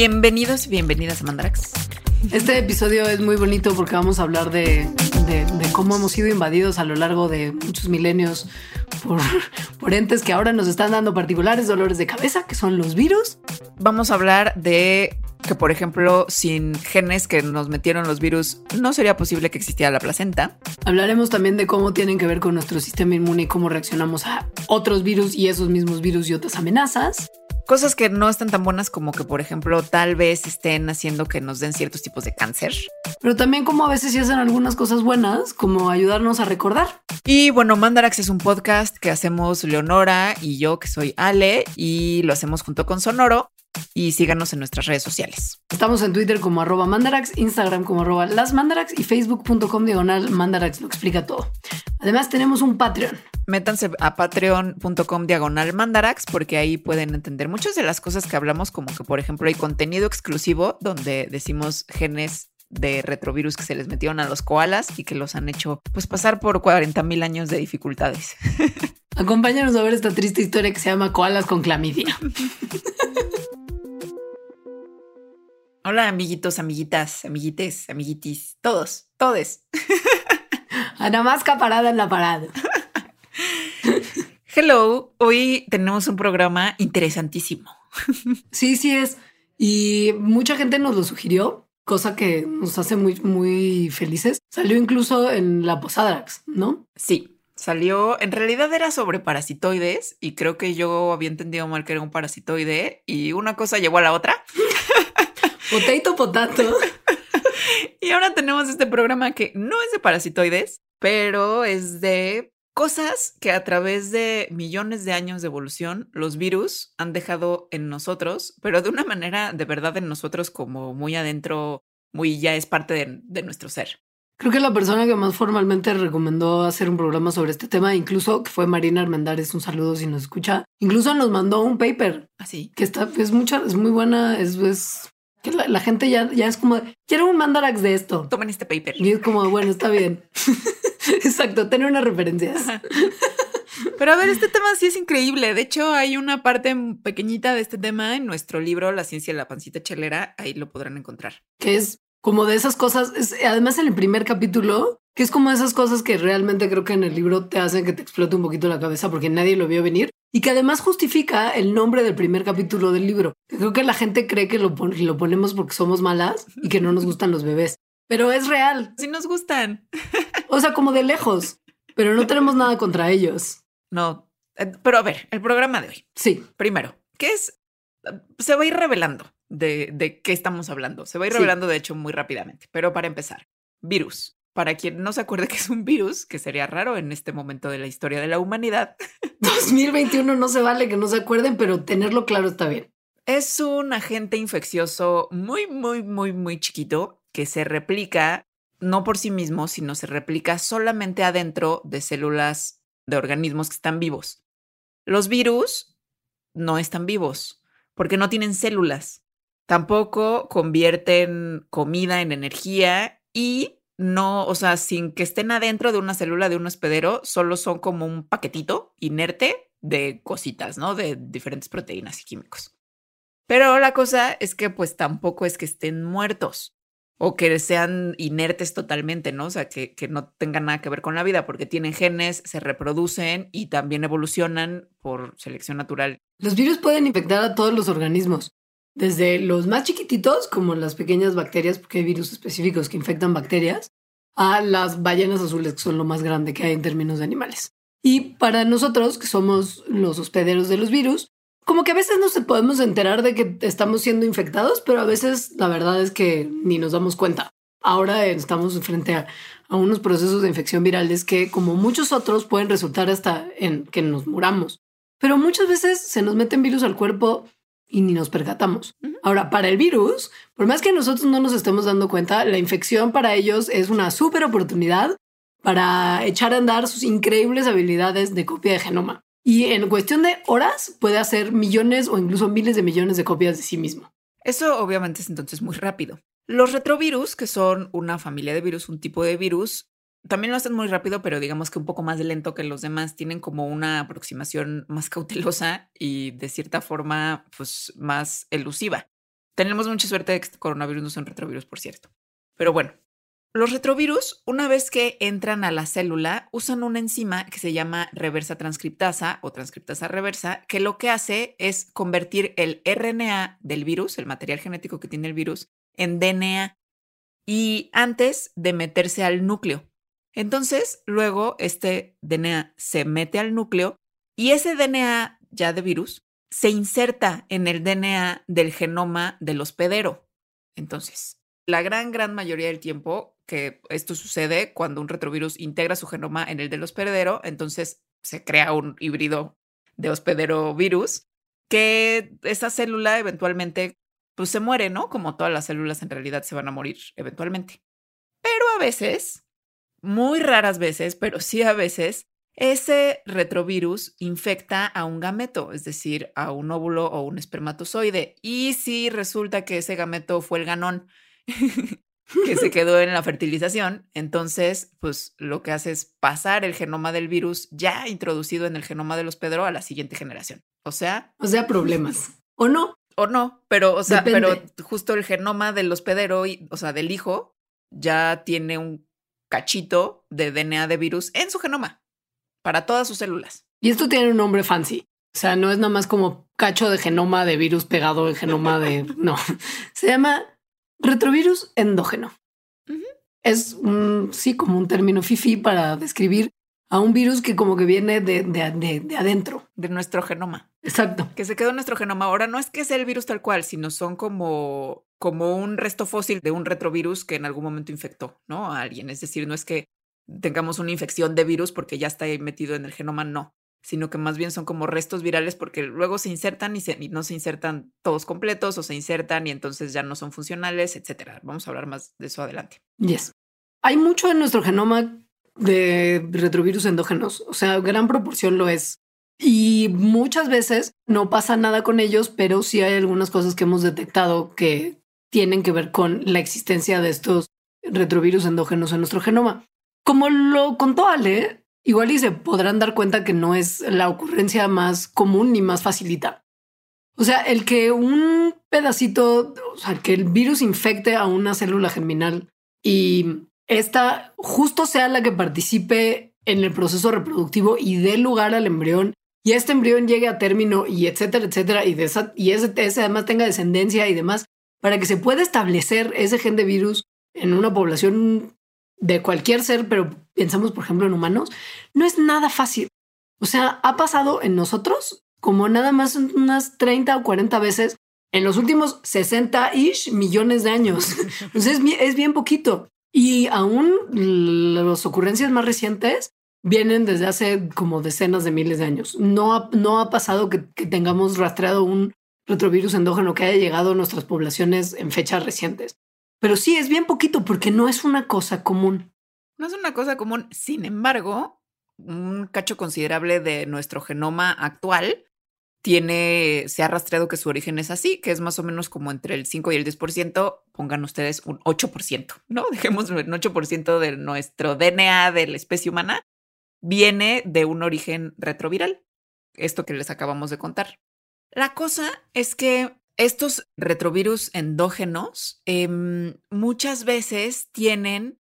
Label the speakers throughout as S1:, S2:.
S1: Bienvenidos y bienvenidas a Mandarax.
S2: Este episodio es muy bonito porque vamos a hablar de, de- de cómo hemos sido invadidos a lo largo de muchos milenios por, por entes que ahora nos están dando particulares dolores de cabeza, que son los virus.
S1: Vamos a hablar de que, por ejemplo, sin genes que nos metieron los virus, no sería posible que existiera la placenta.
S2: Hablaremos también de cómo tienen que ver con nuestro sistema inmune y cómo reaccionamos a otros virus y esos mismos virus y otras amenazas.
S1: Cosas que no están tan buenas como que, por ejemplo, tal vez estén haciendo que nos den ciertos tipos de cáncer.
S2: Pero también cómo a veces sí hacen algunas cosas buenas, como ayudarnos a recordar.
S1: Y bueno, Mandarax es un podcast que hacemos Leonora y yo, que soy Ale, y lo hacemos junto con Sonoro. Y síganos en nuestras redes sociales.
S2: Estamos en Twitter como arroba mandarax, Instagram como arroba las mandarax y facebook.com diagonal mandarax lo explica todo. Además tenemos un Patreon.
S1: Métanse a patreon.com diagonal mandarax porque ahí pueden entender muchas de las cosas que hablamos, como que por ejemplo hay contenido exclusivo donde decimos genes de retrovirus que se les metieron a los koalas y que los han hecho pues pasar por 40 mil años de dificultades.
S2: Acompáñanos a ver esta triste historia que se llama Koalas con clamidia.
S1: Hola amiguitos, amiguitas, amiguites, amiguitis, todos, todes.
S2: Ana Masca parada en la parada.
S1: Hello, hoy tenemos un programa interesantísimo.
S2: Sí, sí es. Y mucha gente nos lo sugirió, cosa que nos hace muy, muy felices. Salió incluso en la Posadax, ¿no?
S1: Sí, salió, en realidad era sobre parasitoides y creo que yo había entendido mal que era un parasitoide y una cosa llevó a la otra.
S2: Potato, potato.
S1: Y ahora tenemos este programa que no es de parasitoides, pero es de cosas que a través de millones de años de evolución los virus han dejado en nosotros, pero de una manera de verdad en nosotros como muy adentro, muy ya es parte de, de nuestro ser.
S2: Creo que la persona que más formalmente recomendó hacer un programa sobre este tema, incluso que fue Marina Armendáriz, un saludo si nos escucha, incluso nos mandó un paper
S1: Así.
S2: que está, es mucha, es muy buena, es, es que la, la gente ya, ya es como, quiero un mandarax de esto.
S1: Tomen este paper.
S2: Y es como, bueno, está bien. Exacto, tener unas referencias.
S1: Pero a ver, este tema sí es increíble. De hecho, hay una parte pequeñita de este tema en nuestro libro La ciencia de la pancita chelera. Ahí lo podrán encontrar.
S2: Que es como de esas cosas, es, además en el primer capítulo, que es como esas cosas que realmente creo que en el libro te hacen que te explote un poquito la cabeza porque nadie lo vio venir y que además justifica el nombre del primer capítulo del libro. Creo que la gente cree que lo, pon- lo ponemos porque somos malas y que no nos gustan los bebés, pero es real.
S1: Si nos gustan.
S2: O sea, como de lejos, pero no tenemos nada contra ellos.
S1: No. eh, Pero a ver, el programa de hoy.
S2: Sí,
S1: Primero, ¿qué es? Se va a ir revelando de, de qué estamos hablando. Se va a ir
S2: Sí.
S1: revelando, de hecho, muy rápidamente. Pero para empezar, virus. Para quien no se acuerde que es un virus, que sería raro en este momento de la historia de la humanidad,
S2: 2021 no se vale que no se acuerden, pero tenerlo claro está bien.
S1: Es un agente infeccioso muy, muy, muy, muy chiquito que se replica no por sí mismo, sino se replica solamente adentro de células de organismos que están vivos. Los virus no están vivos porque no tienen células. Tampoco convierten comida en energía y no, o sea, sin que estén adentro de una célula de un hospedero, solo son como un paquetito inerte de cositas, ¿no? De diferentes proteínas y químicos. Pero la cosa es que pues tampoco es que estén muertos o que sean inertes totalmente, ¿no? O sea, que, que no tengan nada que ver con la vida porque tienen genes, se reproducen y también evolucionan por selección natural.
S2: Los virus pueden infectar a todos los organismos, desde los más chiquititos, como las pequeñas bacterias, porque hay virus específicos que infectan bacterias, a las ballenas azules, que son lo más grande que hay en términos de animales. Y para nosotros, que somos los hospederos de los virus, como que a veces no se podemos enterar de que estamos siendo infectados, pero a veces la verdad es que ni nos damos cuenta. Ahora estamos frente a, a unos procesos de infección virales que, como muchos otros, pueden resultar hasta en que nos muramos. Pero muchas veces se nos meten virus al cuerpo y ni nos percatamos. Ahora, para el virus, por más que nosotros no nos estemos dando cuenta, la infección para ellos es una súper oportunidad para echar a andar sus increíbles habilidades de copia de genoma. Y en cuestión de horas puede hacer millones o incluso miles de millones de copias de sí mismo.
S1: Eso obviamente es entonces muy rápido. Los retrovirus, que son una familia de virus, un tipo de virus, también lo hacen muy rápido, pero digamos que un poco más lento que los demás. Tienen como una aproximación más cautelosa y de cierta forma, pues más elusiva. Tenemos mucha suerte de que este coronavirus no un retrovirus, por cierto. Pero bueno, los retrovirus, una vez que entran a la célula, usan una enzima que se llama reversa transcriptasa o transcriptasa reversa, que lo que hace es convertir el RNA del virus, el material genético que tiene el virus, en DNA y antes de meterse al núcleo. Entonces, luego este DNA se mete al núcleo y ese DNA ya de virus se inserta en el DNA del genoma del hospedero. Entonces, la gran, gran mayoría del tiempo que esto sucede cuando un retrovirus integra su genoma en el del hospedero, entonces se crea un híbrido de hospedero virus, que esa célula eventualmente pues se muere, ¿no? Como todas las células en realidad se van a morir eventualmente. Pero a veces, muy raras veces, pero sí a veces, ese retrovirus infecta a un gameto, es decir, a un óvulo o un espermatozoide. Y si resulta que ese gameto fue el ganón que se quedó en la fertilización, entonces, pues lo que hace es pasar el genoma del virus ya introducido en el genoma de los Pedro a la siguiente generación. O sea.
S2: O sea, problemas. ¿O no?
S1: O no, pero, o sea, pero justo el genoma del hospedero, o sea, del hijo, ya tiene un cachito de DNA de virus en su genoma para todas sus células.
S2: Y esto tiene un nombre fancy. O sea, no es nada más como cacho de genoma de virus pegado en genoma de... No, se llama retrovirus endógeno. Es un, sí, como un término fifi para describir a un virus que como que viene de, de, de, adentro.
S1: De nuestro genoma.
S2: Exacto.
S1: Que se quedó en nuestro genoma. Ahora no es que sea el virus tal cual, sino son como, como un resto fósil de un retrovirus que en algún momento infectó, ¿no? A alguien. Es decir, no es que tengamos una infección de virus porque ya está metido en el genoma, no, sino que más bien son como restos virales porque luego se insertan y, se, no se insertan todos completos o se insertan y entonces ya no son funcionales, etcétera. Vamos a hablar más de eso adelante.
S2: Yes. Hay mucho en nuestro genoma de retrovirus endógenos, o sea, gran proporción lo es. Y muchas veces no pasa nada con ellos, pero sí hay algunas cosas que hemos detectado que tienen que ver con la existencia de estos retrovirus endógenos en nuestro genoma. Como lo contó Ale, igual y se podrán dar cuenta que no es la ocurrencia más común ni más facilita. O sea, el que un pedacito, o sea, que el virus infecte a una célula germinal y esta justo sea la que participe en el proceso reproductivo y dé lugar al embrión y este embrión llegue a término y etcétera, etcétera, y, y ese, ese además tenga descendencia y demás, para que se pueda establecer ese gen de virus en una población de cualquier ser, pero pensamos, por ejemplo, en humanos, no es nada fácil. O sea, ha pasado en nosotros como nada más unas 30 o 40 veces en los últimos 60-ish millones de años. Entonces es bien, poquito. Y aún las ocurrencias más recientes vienen desde hace como decenas de miles de años. No ha, no ha pasado que, que tengamos rastreado un retrovirus endógeno que haya llegado a nuestras poblaciones en fechas recientes. Pero sí, es bien poquito porque no es una cosa común.
S1: No es una cosa común. Sin embargo, un cacho considerable de nuestro genoma actual tiene, se ha rastreado que su origen es así, que es más o menos como entre el 5 y el 10%, pongan ustedes un 8%, ¿no? Dejemos un 8% de nuestro DNA de la especie humana viene de un origen retroviral, esto que les acabamos de contar. La cosa es que estos retrovirus endógenos em, muchas veces tienen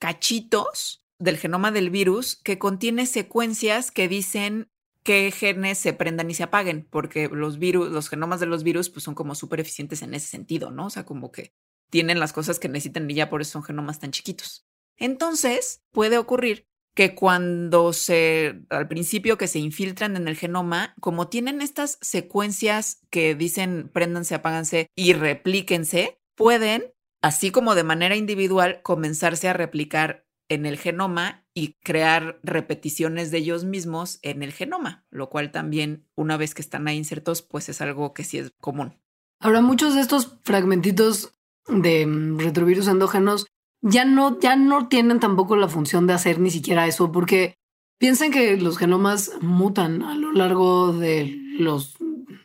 S1: cachitos del genoma del virus que contiene secuencias que dicen qué genes se prendan y se apaguen, porque los virus, los genomas de los virus, pues son como súper eficientes en ese sentido, ¿no? O sea, como que tienen las cosas que necesitan y ya por eso son genomas tan chiquitos. Entonces, puede ocurrir que cuando se, al principio que se infiltran en el genoma, como tienen estas secuencias que dicen préndanse, apáganse y replíquense, pueden, así como de manera individual, comenzarse a replicar en el genoma y crear repeticiones de ellos mismos en el genoma, lo cual también, una vez que están ahí insertos, pues es algo que sí es común.
S2: Ahora, muchos de estos fragmentitos de mm, retrovirus endógenos ya no, ya no tienen tampoco la función de hacer ni siquiera eso, porque piensen que los genomas mutan a lo largo de los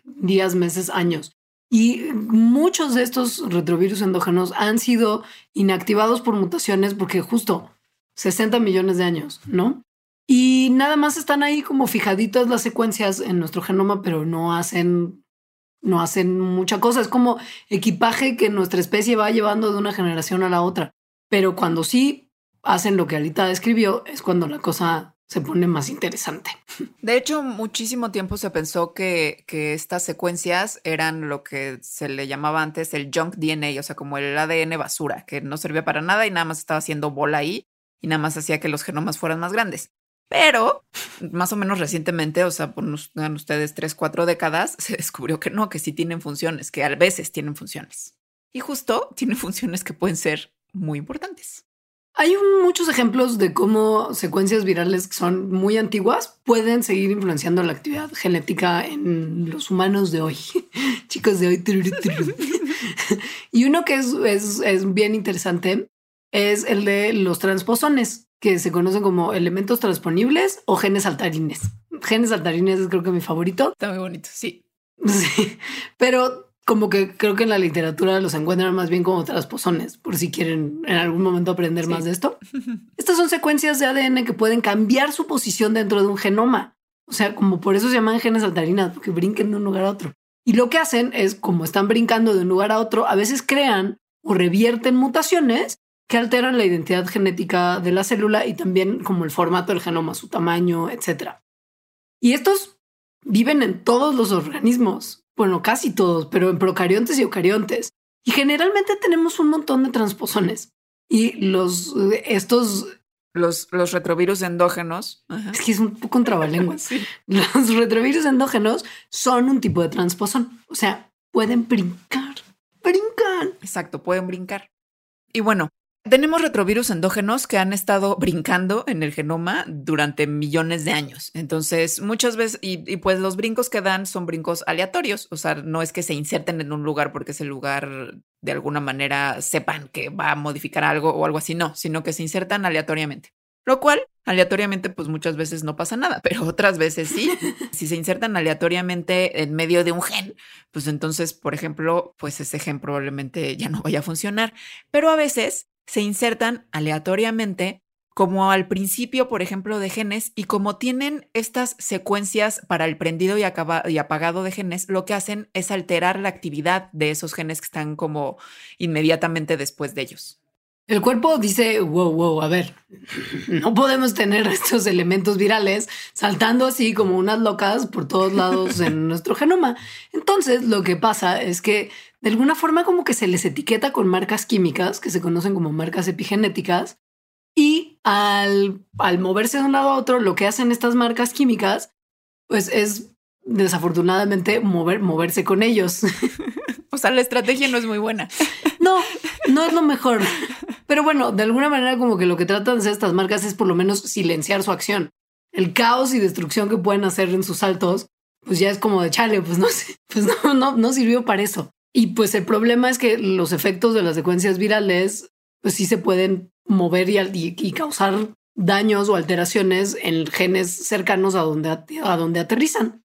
S2: días, meses, años. Y muchos de estos retrovirus endógenos han sido inactivados por mutaciones porque justo 60 millones de años, ¿no? Y nada más están ahí como fijaditas las secuencias en nuestro genoma, pero no hacen no hacen mucha cosa. Es como equipaje que nuestra especie va llevando de una generación a la otra. Pero cuando sí hacen lo que Alita describió, es cuando la cosa se pone más interesante.
S1: De hecho, muchísimo tiempo se pensó que, que, estas secuencias eran lo que se le llamaba antes el junk DNA, o sea, como el ADN basura, que no servía para nada y nada más estaba haciendo bola ahí y nada más hacía que los genomas fueran más grandes. Pero más o menos recientemente, o sea, por ustedes tres, cuatro décadas, se descubrió que no, que sí tienen funciones, que a veces tienen funciones. Y justo tienen funciones que pueden ser muy importantes.
S2: Hay muchos ejemplos de cómo secuencias virales que son muy antiguas pueden seguir influenciando la actividad genética en los humanos de hoy, chicos de hoy. y uno que es, es, es, bien interesante es el de los transposones, que se conocen como elementos transponibles o genes saltarines. Genes saltarines es creo que mi favorito.
S1: Está muy bonito, sí.
S2: Sí, pero como que creo que en la literatura los encuentran más bien como transposones, por si quieren en algún momento aprender más de esto. Estas son secuencias de ADN que pueden cambiar su posición dentro de un genoma. O sea, como por eso se llaman genes saltarinas, porque brinquen de un lugar a otro. Y lo que hacen es, como están brincando de un lugar a otro, a veces crean o revierten mutaciones que alteran la identidad genética de la célula y también como el formato del genoma, su tamaño, etc. Y estos viven en todos los organismos bueno, casi todos, pero en procariontes y eucariontes. Y generalmente tenemos un montón de transposones. Y los, estos...
S1: Los, los retrovirus endógenos.
S2: Es que es un poco un trabalenguas. Los retrovirus endógenos son un tipo de transposón. O sea, pueden brincar. Brincan.
S1: Exacto, pueden brincar. Y bueno, tenemos retrovirus endógenos que han estado brincando en el genoma durante millones de años. Entonces, muchas veces, y, pues los brincos que dan son brincos aleatorios, o sea, no es que se inserten en un lugar porque ese lugar de alguna manera sepan que va a modificar algo o algo así, no, sino que se insertan aleatoriamente. Lo cual, aleatoriamente, pues muchas veces no pasa nada, pero otras veces sí. si se insertan aleatoriamente en medio de un gen, pues entonces, por ejemplo, pues ese gen probablemente ya no vaya a funcionar. Pero a veces se insertan aleatoriamente como al principio, por ejemplo, de genes, y como tienen estas secuencias para el prendido y, y, apagado de genes, lo que hacen es alterar la actividad de esos genes que están como inmediatamente después de ellos.
S2: El cuerpo dice, wow, wow, a ver, no podemos tener estos elementos virales saltando así como unas locas por todos lados en nuestro genoma. Entonces, lo que pasa es que de alguna forma como que se les etiqueta con marcas químicas que se conocen como marcas epigenéticas y al, al moverse de un lado a otro, lo que hacen estas marcas químicas, pues es desafortunadamente mover, moverse con ellos.
S1: O sea, la estrategia no es muy buena.
S2: No, no es lo mejor. Pero bueno, de alguna manera como que lo que tratan de hacer estas marcas es por lo menos silenciar su acción. El caos y destrucción que pueden hacer en sus saltos, pues ya es como de chale, pues no sé, pues no, no, no sirvió para eso. Y pues el problema es que los efectos de las secuencias virales, pues sí se pueden mover y, y, causar daños o alteraciones en genes cercanos a donde, a donde aterrizan.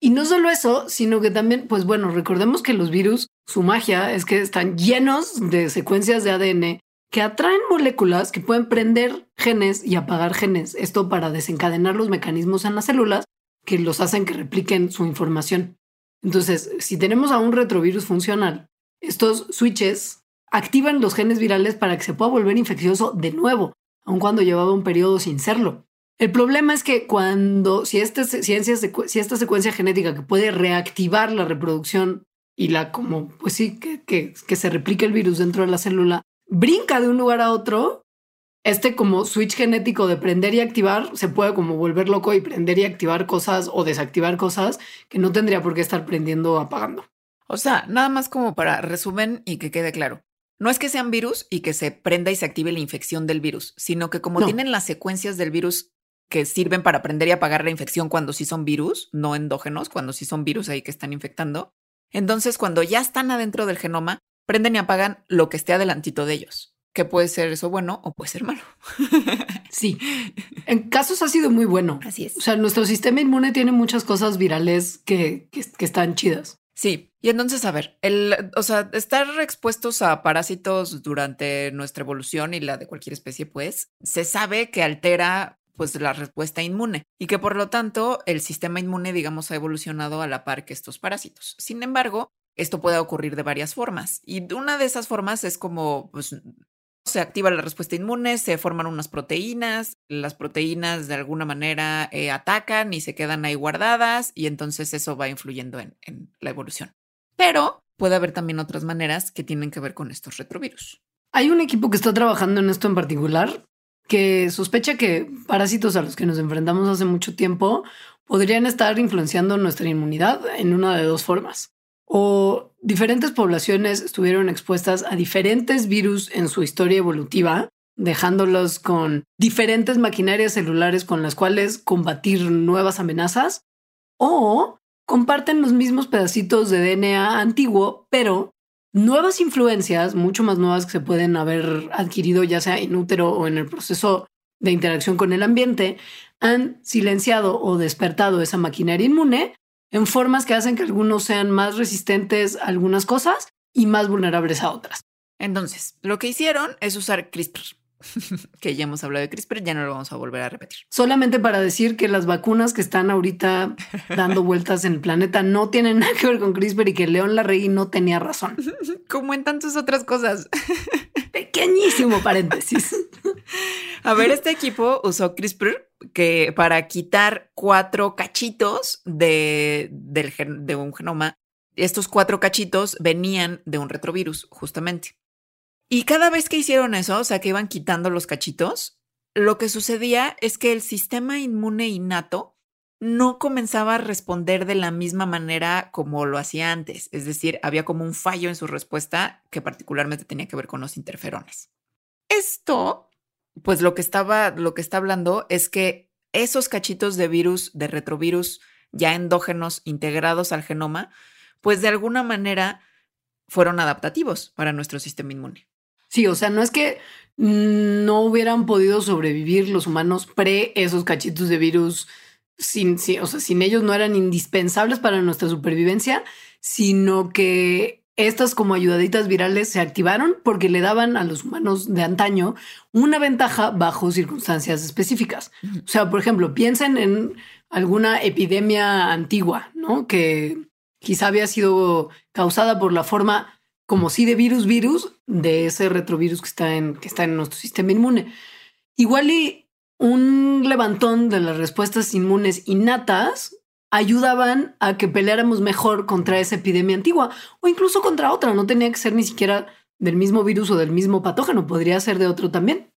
S2: Y no solo eso, sino que también, pues bueno, recordemos que los virus, su magia es que están llenos de secuencias de ADN que atraen moléculas que pueden prender genes y apagar genes. Esto para desencadenar los mecanismos en las células que los hacen que repliquen su información. Entonces, si tenemos a un retrovirus funcional, estos switches activan los genes virales para que se pueda volver infeccioso de nuevo, aun cuando llevaba un periodo sin serlo. El problema es que cuando, si, este, si esta secuencia genética que puede reactivar la reproducción y la como, pues sí, que, que se replique el virus dentro de la célula, brinca de un lugar a otro, este como switch genético de prender y activar se puede como volver loco y prender y activar cosas o desactivar cosas que no tendría por qué estar prendiendo o apagando.
S1: O sea, nada más como para resumen y que quede claro. No es que sean virus y que se prenda y se active la infección del virus, sino que como tienen las secuencias del virus que sirven para prender y apagar la infección cuando sí son virus, no endógenos, cuando sí son virus ahí que están infectando, entonces cuando ya están adentro del genoma, prenden y apagan lo que esté adelantito de ellos que puede ser eso bueno o puede ser malo.
S2: sí, en casos ha sido muy bueno.
S1: Así es.
S2: O sea, nuestro sistema inmune tiene muchas cosas virales que, que, están chidas.
S1: Sí, y entonces, a ver, el, o sea, estar expuestos a parásitos durante nuestra evolución y la de cualquier especie, pues, se sabe que altera pues la respuesta inmune y que por lo tanto el sistema inmune, digamos, ha evolucionado a la par que estos parásitos. Sin embargo, esto puede ocurrir de varias formas y una de esas formas es como pues, se activa la respuesta inmune, se forman unas proteínas, las proteínas de alguna manera eh, atacan y se quedan ahí guardadas y entonces eso va influyendo en, en la evolución. Pero puede haber también otras maneras que tienen que ver con estos retrovirus.
S2: Hay un equipo que está trabajando en esto en particular que sospecha que parásitos a los que nos enfrentamos hace mucho tiempo podrían estar influenciando nuestra inmunidad en una de dos formas o diferentes poblaciones estuvieron expuestas a diferentes virus en su historia evolutiva, dejándolos con diferentes maquinarias celulares con las cuales combatir nuevas amenazas, o comparten los mismos pedacitos de DNA antiguo, pero nuevas influencias, mucho más nuevas que se pueden haber adquirido ya sea en útero o en el proceso de interacción con el ambiente, han silenciado o despertado esa maquinaria inmune en formas que hacen que algunos sean más resistentes a algunas cosas y más vulnerables a otras.
S1: Entonces, lo que hicieron es usar CRISPR, que ya hemos hablado de CRISPR, ya no lo vamos a volver a repetir.
S2: Solamente para decir que las vacunas que están ahorita dando vueltas en el planeta no tienen nada que ver con CRISPR y que León Larregui no tenía razón.
S1: Como en tantas otras cosas.
S2: Pequeñísimo paréntesis.
S1: A ver, este equipo usó CRISPR que para quitar cuatro cachitos de, de un genoma. Estos cuatro cachitos venían de un retrovirus, justamente. Y cada vez que hicieron eso, o sea, que iban quitando los cachitos, lo que sucedía es que el sistema inmune innato no comenzaba a responder de la misma manera como lo hacía antes. Es decir, había como un fallo en su respuesta que particularmente tenía que ver con los interferones. Esto pues lo que estaba, lo que está hablando es que esos cachitos de virus, de retrovirus ya endógenos integrados al genoma, pues de alguna manera fueron adaptativos para nuestro sistema inmune.
S2: Sí, o sea, no es que no hubieran podido sobrevivir los humanos pre esos cachitos de virus sin, o sea, sin ellos no eran indispensables para nuestra supervivencia, sino que estas como ayudaditas virales se activaron porque le daban a los humanos de antaño una ventaja bajo circunstancias específicas. O sea, por ejemplo, piensen en alguna epidemia antigua, ¿no? Que quizá había sido causada por la forma como si de virus virus de ese retrovirus que está en, que está en nuestro sistema inmune. Igual y un levantón de las respuestas inmunes innatas ayudaban a que peleáramos mejor contra esa epidemia antigua o incluso contra otra. No tenía que ser ni siquiera del mismo virus o del mismo patógeno, podría ser de otro también.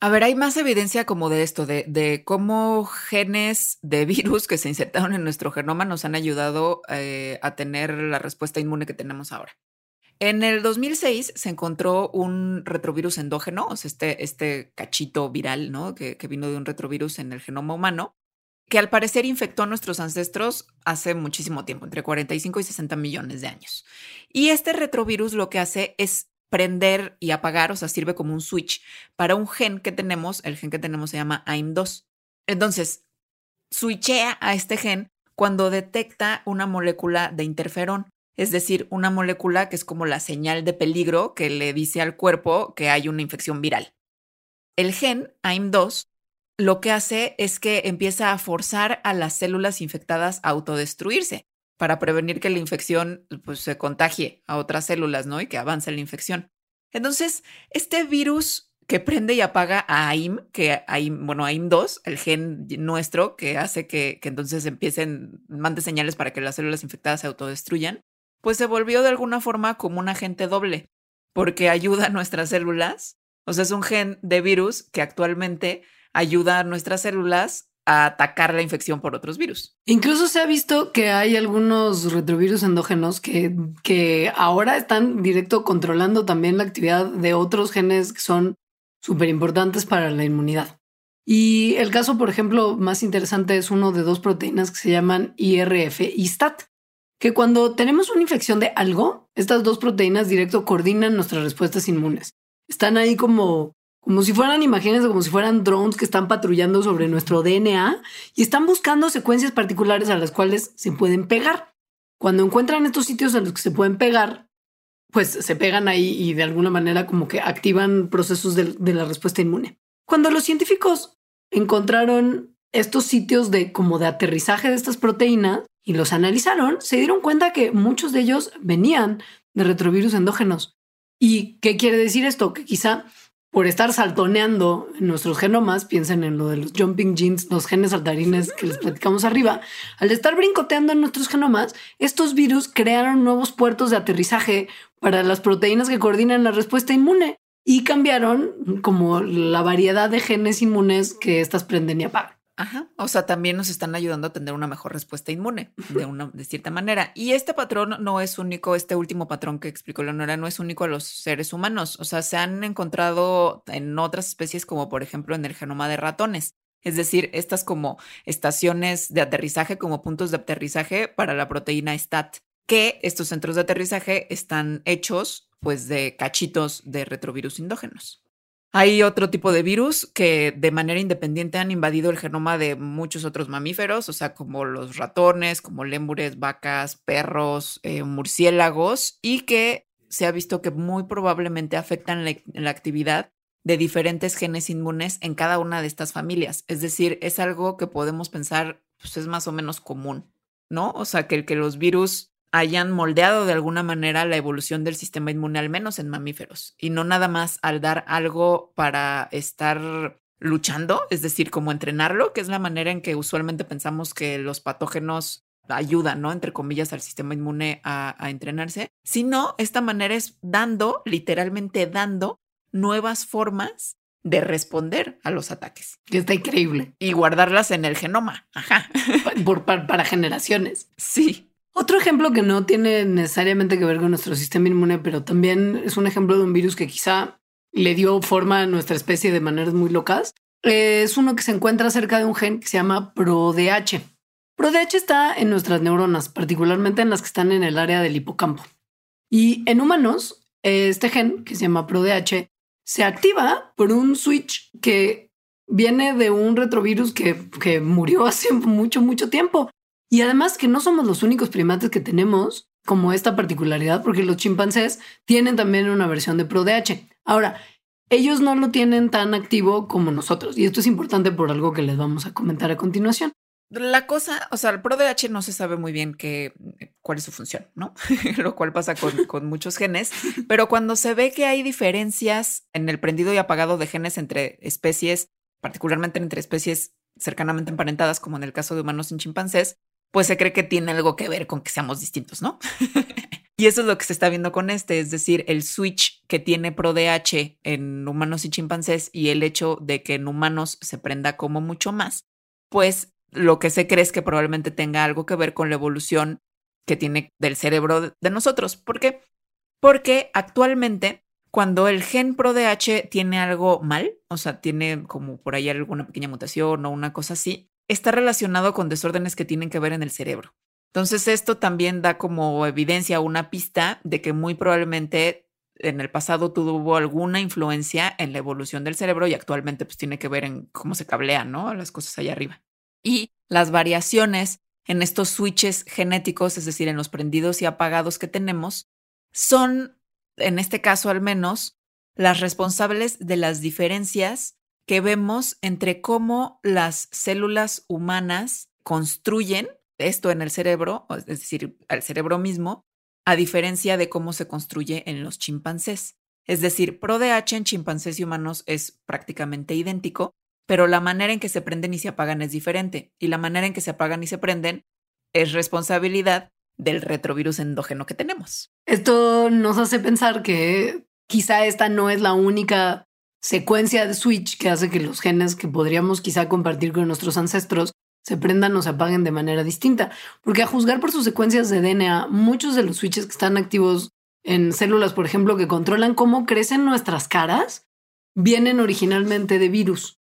S1: A ver, hay más evidencia como de esto, de, de cómo genes de virus que se insertaron en nuestro genoma nos han ayudado eh, a tener la respuesta inmune que tenemos ahora. En el 2006 se encontró un retrovirus endógeno, o sea, este, este cachito viral, ¿no? Que, que vino de un retrovirus en el genoma humano, que al parecer infectó a nuestros ancestros hace muchísimo tiempo, entre 45 y 60 millones de años. Y este retrovirus lo que hace es prender y apagar, o sea, sirve como un switch para un gen que tenemos, el gen que tenemos se llama AIM2. Entonces, switchea a este gen cuando detecta una molécula de interferón, es decir, una molécula que es como la señal de peligro que le dice al cuerpo que hay una infección viral. El gen AIM2 lo que hace es que empieza a forzar a las células infectadas a autodestruirse para prevenir que la infección pues, se contagie a otras células, ¿no? Y que avance la infección. Entonces, este virus que prende y apaga a AIM, que AIM, bueno, AIM2, el gen nuestro que hace que, que entonces empiecen, mande señales para que las células infectadas se autodestruyan, pues se volvió de alguna forma como un agente doble, porque ayuda a nuestras células. O sea, es un gen de virus que actualmente ayuda a nuestras células a atacar la infección por otros virus.
S2: Incluso se ha visto que hay algunos retrovirus endógenos que, que ahora están directo controlando también la actividad de otros genes que son súper importantes para la inmunidad. Y el caso, por ejemplo, más interesante es uno de dos proteínas que se llaman IRF y STAT, que cuando tenemos una infección de algo, estas dos proteínas directo coordinan nuestras respuestas inmunes. Están ahí como como si fueran, imagínense, como si fueran drones que están patrullando sobre nuestro DNA y están buscando secuencias particulares a las cuales se pueden pegar. Cuando encuentran estos sitios a los que se pueden pegar, pues se pegan ahí y de alguna manera como que activan procesos de, de la respuesta inmune. Cuando los científicos encontraron estos sitios de como de aterrizaje de estas proteínas y los analizaron, se dieron cuenta que muchos de ellos venían de retrovirus endógenos. ¿Y qué quiere decir esto? Que quizá por estar saltoneando nuestros genomas, piensen en lo de los jumping genes, los genes saltarines que les platicamos arriba, al estar brincoteando en nuestros genomas, estos virus crearon nuevos puertos de aterrizaje para las proteínas que coordinan la respuesta inmune y cambiaron como la variedad de genes inmunes que estas prenden y apagan.
S1: Ajá. O sea, también nos están ayudando a tener una mejor respuesta inmune de una, de cierta manera. Y este patrón no es único, este último patrón que explicó Leonora no es único a los seres humanos. O sea, se han encontrado en otras especies, como por ejemplo en el genoma de ratones. Es decir, estas como estaciones de aterrizaje, como puntos de aterrizaje para la proteína STAT, que estos centros de aterrizaje están hechos pues de cachitos de retrovirus endógenos. Hay otro tipo de virus que de manera independiente han invadido el genoma de muchos otros mamíferos, o sea, como los ratones, como lémures, vacas, perros, eh, murciélagos, y que se ha visto que muy probablemente afectan la, actividad de diferentes genes inmunes en cada una de estas familias. Es decir, es algo que podemos pensar, pues es más o menos común, ¿no? O sea, que el que los virus hayan moldeado de alguna manera la evolución del sistema inmune, al menos en mamíferos, y no nada más al dar algo para estar luchando, es decir, como entrenarlo, que es la manera en que usualmente pensamos que los patógenos ayudan, ¿no? Entre comillas, al sistema inmune a, a entrenarse, sino esta manera es dando, literalmente dando, nuevas formas de responder a los ataques.
S2: Que está increíble.
S1: Y guardarlas en el genoma. Ajá.
S2: Por, para generaciones.
S1: Sí.
S2: Otro ejemplo que no tiene necesariamente que ver con nuestro sistema inmune, pero también es un ejemplo de un virus que quizá le dio forma a nuestra especie de maneras muy locas, es uno que se encuentra cerca de un gen que se llama ProDH. ProDH está en nuestras neuronas, particularmente en las que están en el área del hipocampo. Y en humanos, este gen que se llama ProDH se activa por un switch que viene de un retrovirus que, que murió hace mucho, mucho tiempo. Y además que no somos los únicos primates que tenemos como esta particularidad, porque los chimpancés tienen también una versión de ProDH. Ahora, ellos no lo tienen tan activo como nosotros, y esto es importante por algo que les vamos a comentar a continuación.
S1: La cosa, o sea, el ProDH no se sabe muy bien qué, cuál es su función, ¿no? lo cual pasa con, con, muchos genes, pero cuando se ve que hay diferencias en el prendido y apagado de genes entre especies, particularmente entre especies cercanamente emparentadas, como en el caso de humanos y chimpancés, pues se cree que tiene algo que ver con que seamos distintos, ¿no? y eso es lo que se está viendo con este, es decir, el switch que tiene ProDH en humanos y chimpancés y el hecho de que en humanos se prenda como mucho más, pues lo que se cree es que probablemente tenga algo que ver con la evolución que tiene del cerebro de nosotros. ¿Por qué? Porque actualmente cuando el gen ProDH tiene algo mal, o sea, tiene como por ahí alguna pequeña mutación o una cosa así, está relacionado con desórdenes que tienen que ver en el cerebro. Entonces, esto también da como evidencia una pista de que muy probablemente en el pasado tuvo alguna influencia en la evolución del cerebro y actualmente pues tiene que ver en cómo se cablean, ¿no? Las cosas allá arriba. Y las variaciones en estos switches genéticos, es decir, en los prendidos y apagados que tenemos, son, en este caso al menos, las responsables de las diferencias que vemos entre cómo las células humanas construyen esto en el cerebro, es decir, al cerebro mismo, a diferencia de cómo se construye en los chimpancés. Es decir, ProDH en chimpancés y humanos es prácticamente idéntico, pero la manera en que se prenden y se apagan es diferente, y la manera en que se apagan y se prenden es responsabilidad del retrovirus endógeno que tenemos.
S2: Esto nos hace pensar que quizá esta no es la única secuencia de switch que hace que los genes que podríamos quizá compartir con nuestros ancestros se prendan o se apaguen de manera distinta. Porque a juzgar por sus secuencias de DNA, muchos de los switches que están activos en células, por ejemplo, que controlan cómo crecen nuestras caras, vienen originalmente de virus.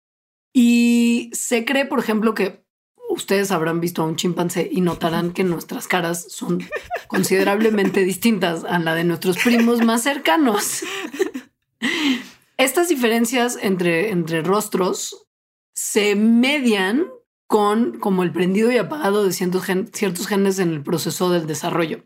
S2: Y se cree, por ejemplo, que ustedes habrán visto a un chimpancé y notarán que nuestras caras son considerablemente distintas a la de nuestros primos más cercanos. Estas diferencias entre, entre rostros se median con como el prendido y apagado de ciertos, ciertos genes en el proceso del desarrollo.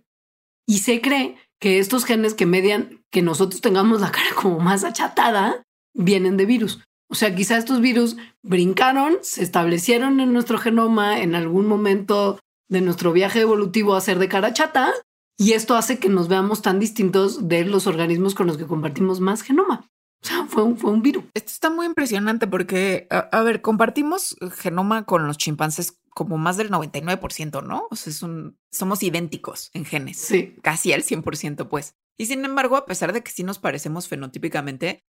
S2: Y se cree que estos genes que median que nosotros tengamos la cara como más achatada vienen de virus. O sea, quizá estos virus brincaron, se establecieron en nuestro genoma en algún momento de nuestro viaje evolutivo a ser de cara chata y esto hace que nos veamos tan distintos de los organismos con los que compartimos más genoma. O sea, fue un, fue un virus.
S1: Esto está muy impresionante porque, a, ver, compartimos genoma con los chimpancés como más del 99%, ¿no? O sea, es un, somos idénticos en genes.
S2: Sí.
S1: Casi al 100%, pues. Y sin embargo, a pesar de que sí nos parecemos fenotípicamente,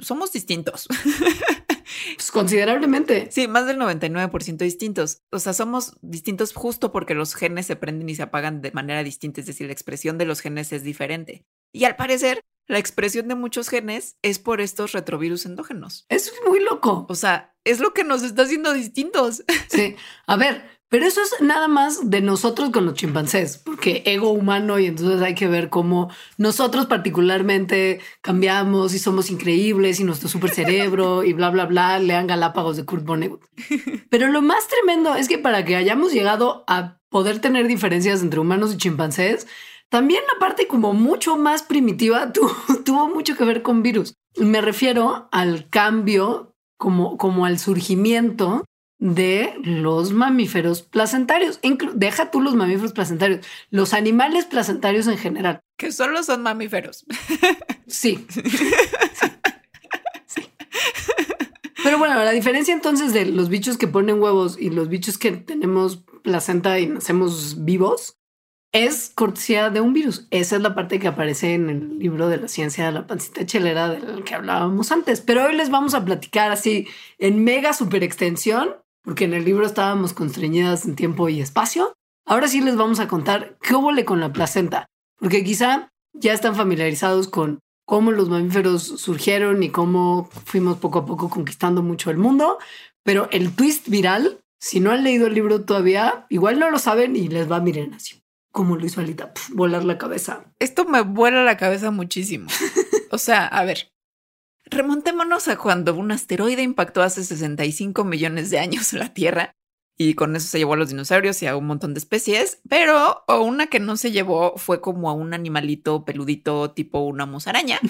S1: somos distintos.
S2: Pues considerablemente.
S1: Sí, más del 99% distintos. O sea, somos distintos justo porque los genes se prenden y se apagan de manera distinta, es decir, la expresión de los genes es diferente. Y al parecer, la expresión de muchos genes es por estos retrovirus endógenos.
S2: Eso es muy loco.
S1: O sea, es lo que nos está haciendo distintos.
S2: Sí. A ver, pero eso es nada más de nosotros con los chimpancés, porque ego humano y entonces hay que ver cómo nosotros particularmente cambiamos y somos increíbles y nuestro super cerebro y bla, bla, bla, lean Galápagos de Kurt Vonnegut. Pero lo más tremendo es que para que hayamos llegado a poder tener diferencias entre humanos y chimpancés, también la parte como mucho más primitiva tuvo, tuvo mucho que ver con virus. Me refiero al cambio como, como al surgimiento de los mamíferos placentarios. deja tú los mamíferos placentarios, los animales placentarios en general.
S1: Que solo son mamíferos.
S2: Sí. sí. Pero bueno, la diferencia entonces de los bichos que ponen huevos y los bichos que tenemos placenta y nacemos vivos es cortesía de un virus. Esa es la parte que aparece en el libro de la ciencia de la pancita chelera del que hablábamos antes. Pero hoy les vamos a platicar así en mega super extensión porque en el libro estábamos constreñidas en tiempo y espacio. Ahora sí les vamos a contar qué hubo con la placenta, porque quizá ya están familiarizados con cómo los mamíferos surgieron y cómo fuimos poco a poco conquistando mucho el mundo, pero el twist viral, si no han leído el libro todavía, igual no lo saben y les va a mirar así, como lo hizo Alita, volar la cabeza.
S1: Esto me vuela la cabeza muchísimo. o sea, a ver, Remontémonos a cuando un asteroide impactó hace 65 millones de años la Tierra y con eso se llevó a los dinosaurios y a un montón de especies, pero una que no se llevó fue como a un animalito peludito tipo una musaraña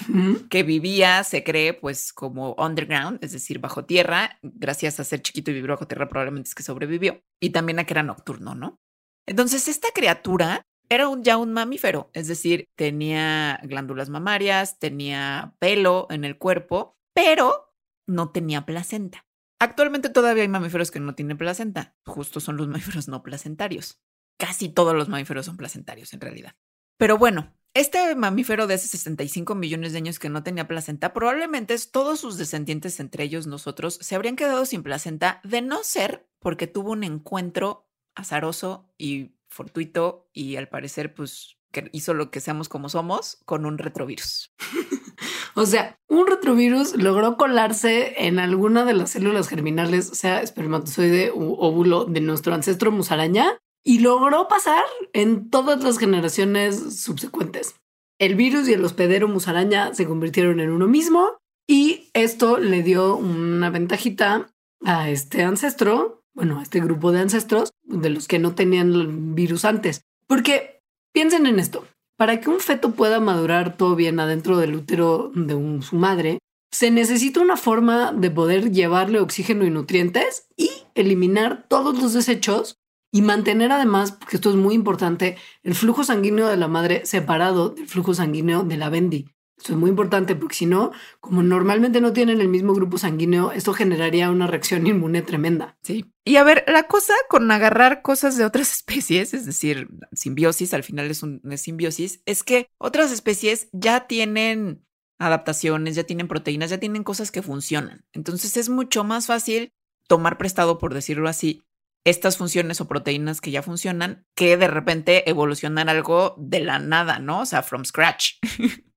S1: que vivía, se cree, pues como underground, es decir, bajo tierra, gracias a ser chiquito y vivir bajo tierra probablemente es que sobrevivió y también a que era nocturno, ¿no? Entonces esta criatura era un, ya un mamífero, es decir, tenía glándulas mamarias, tenía pelo en el cuerpo, pero no tenía placenta. Actualmente todavía hay mamíferos que no tienen placenta, justo son los mamíferos no placentarios. Casi todos los mamíferos son placentarios en realidad. Pero bueno, este mamífero de hace 65 millones de años que no tenía placenta, probablemente todos sus descendientes, entre ellos nosotros, se habrían quedado sin placenta de no ser porque tuvo un encuentro azaroso y fortuito y al parecer pues que hizo lo que seamos como somos con un retrovirus.
S2: o sea, un retrovirus logró colarse en alguna de las células germinales, sea espermatozoide u óvulo de nuestro ancestro musaraña y logró pasar en todas las generaciones subsecuentes. El virus y el hospedero musaraña se convirtieron en uno mismo y esto le dio una ventajita a este ancestro bueno, este grupo de ancestros de los que no tenían virus antes. Porque piensen en esto, para que un feto pueda madurar todo bien adentro del útero de su madre, se necesita una forma de poder llevarle oxígeno y nutrientes y eliminar todos los desechos y mantener además, porque esto es muy importante, el flujo sanguíneo de la madre separado del flujo sanguíneo de la bendi. Esto es muy importante porque si no, como normalmente no tienen el mismo grupo sanguíneo, esto generaría una reacción inmune tremenda.
S1: Sí. Y a ver, la cosa con agarrar cosas de otras especies, es decir, simbiosis, al final es una simbiosis, es que otras especies ya tienen adaptaciones, ya tienen proteínas, ya tienen cosas que funcionan. Entonces es mucho más fácil tomar prestado, por decirlo así, estas funciones o proteínas que ya funcionan, que de repente evolucionar algo de la nada, ¿no? O sea, from scratch.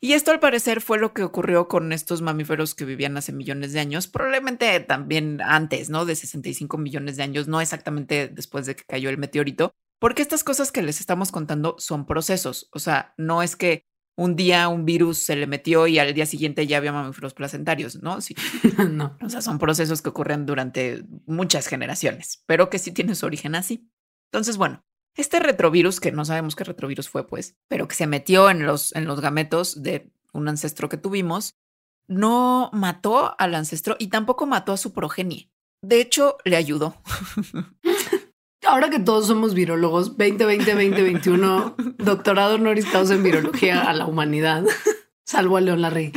S1: Y esto al parecer fue lo que ocurrió con estos mamíferos que vivían hace millones de años, probablemente también antes, ¿no? De 65 millones de años, no exactamente después de que cayó el meteorito, porque estas cosas que les estamos contando son procesos, o sea, no es que un día un virus se le metió y al día siguiente ya había mamíferos placentarios, ¿no? Sí.
S2: no.
S1: O sea, son procesos que ocurren durante muchas generaciones, pero que sí tienen su origen así. Entonces, bueno, este retrovirus, que no sabemos qué retrovirus fue, pues, pero que se metió en los, en los gametos de un ancestro que tuvimos, no mató al ancestro y tampoco mató a su progenie. De hecho, le ayudó.
S2: Ahora que todos somos virólogos, 2020, 2021, doctorado honoris causa en virología a la humanidad, salvo a León Larry.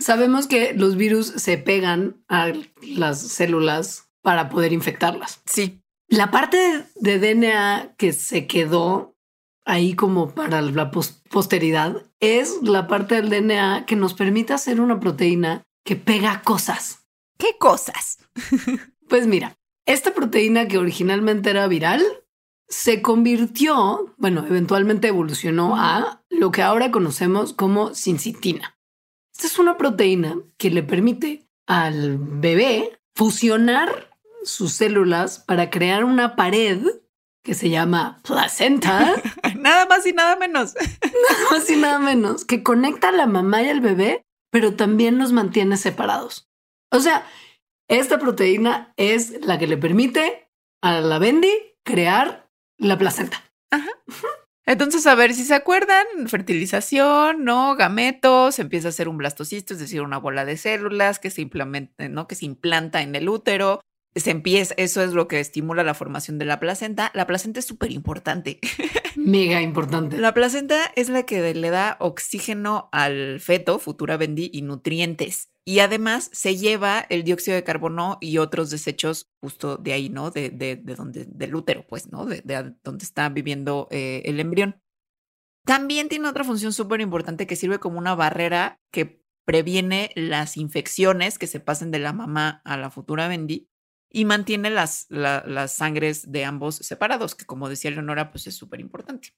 S2: Sabemos que los virus se pegan a las células para poder infectarlas.
S1: Sí.
S2: La parte de DNA que se quedó ahí como para la posteridad es la parte del DNA que nos permite hacer una proteína que pega cosas.
S1: ¿Qué cosas?
S2: pues mira, esta proteína que originalmente era viral se convirtió, bueno, eventualmente evolucionó a lo que ahora conocemos como sincitina. Esta es una proteína que le permite al bebé fusionar sus células para crear una pared que se llama placenta.
S1: nada más y nada menos.
S2: nada más y nada menos, que conecta a la mamá y al bebé, pero también los mantiene separados. O sea, esta proteína es la que le permite a la Bendy crear la placenta.
S1: Ajá. Entonces, a ver si se acuerdan, fertilización, ¿no? Gametos, empieza a ser un blastocisto, es decir, una bola de células que se ¿no? Que se implanta en el útero se empieza, eso es lo que estimula la formación de la placenta. La placenta es súper importante.
S2: Mega importante.
S1: La placenta es la que le da oxígeno al feto, futura Bendy, y nutrientes. Y además se lleva el dióxido de carbono y otros desechos justo de ahí, ¿no? De, de, de donde, del útero, pues, ¿no? De, donde está viviendo eh, el embrión. También tiene otra función súper importante que sirve como una barrera que previene las infecciones que se pasen de la mamá a la futura Bendy y mantiene las, las sangres de ambos separados, que como decía Leonora, pues es súper importante.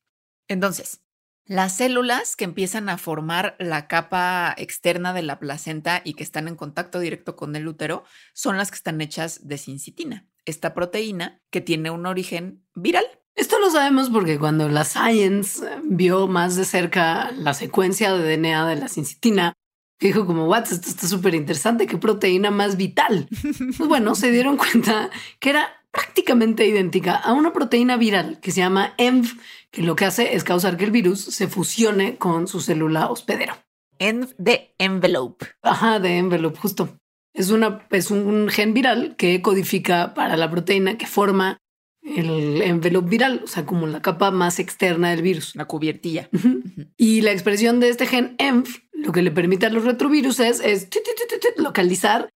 S1: Entonces, las células que empiezan a formar la capa externa de la placenta y que están en contacto directo con el útero son las que están hechas de sincitina, esta proteína que tiene un origen viral.
S2: Esto lo sabemos porque cuando la Science vio más de cerca la secuencia de DNA de la sincitina, dijo como, what, esto está súper interesante, qué proteína más vital. Pues bueno, se dieron cuenta que era prácticamente idéntica a una proteína viral que se llama ENV, que lo que hace es causar que el virus se fusione con su célula hospedero.
S1: ENV de envelope.
S2: Ajá, de envelope, justo. Es, una, es un gen viral que codifica para la proteína que forma el envelope viral, o sea, como la capa más externa del virus.
S1: La cubiertilla.
S2: Y la expresión de este gen ENV lo que le permite a los retrovirus es, localizar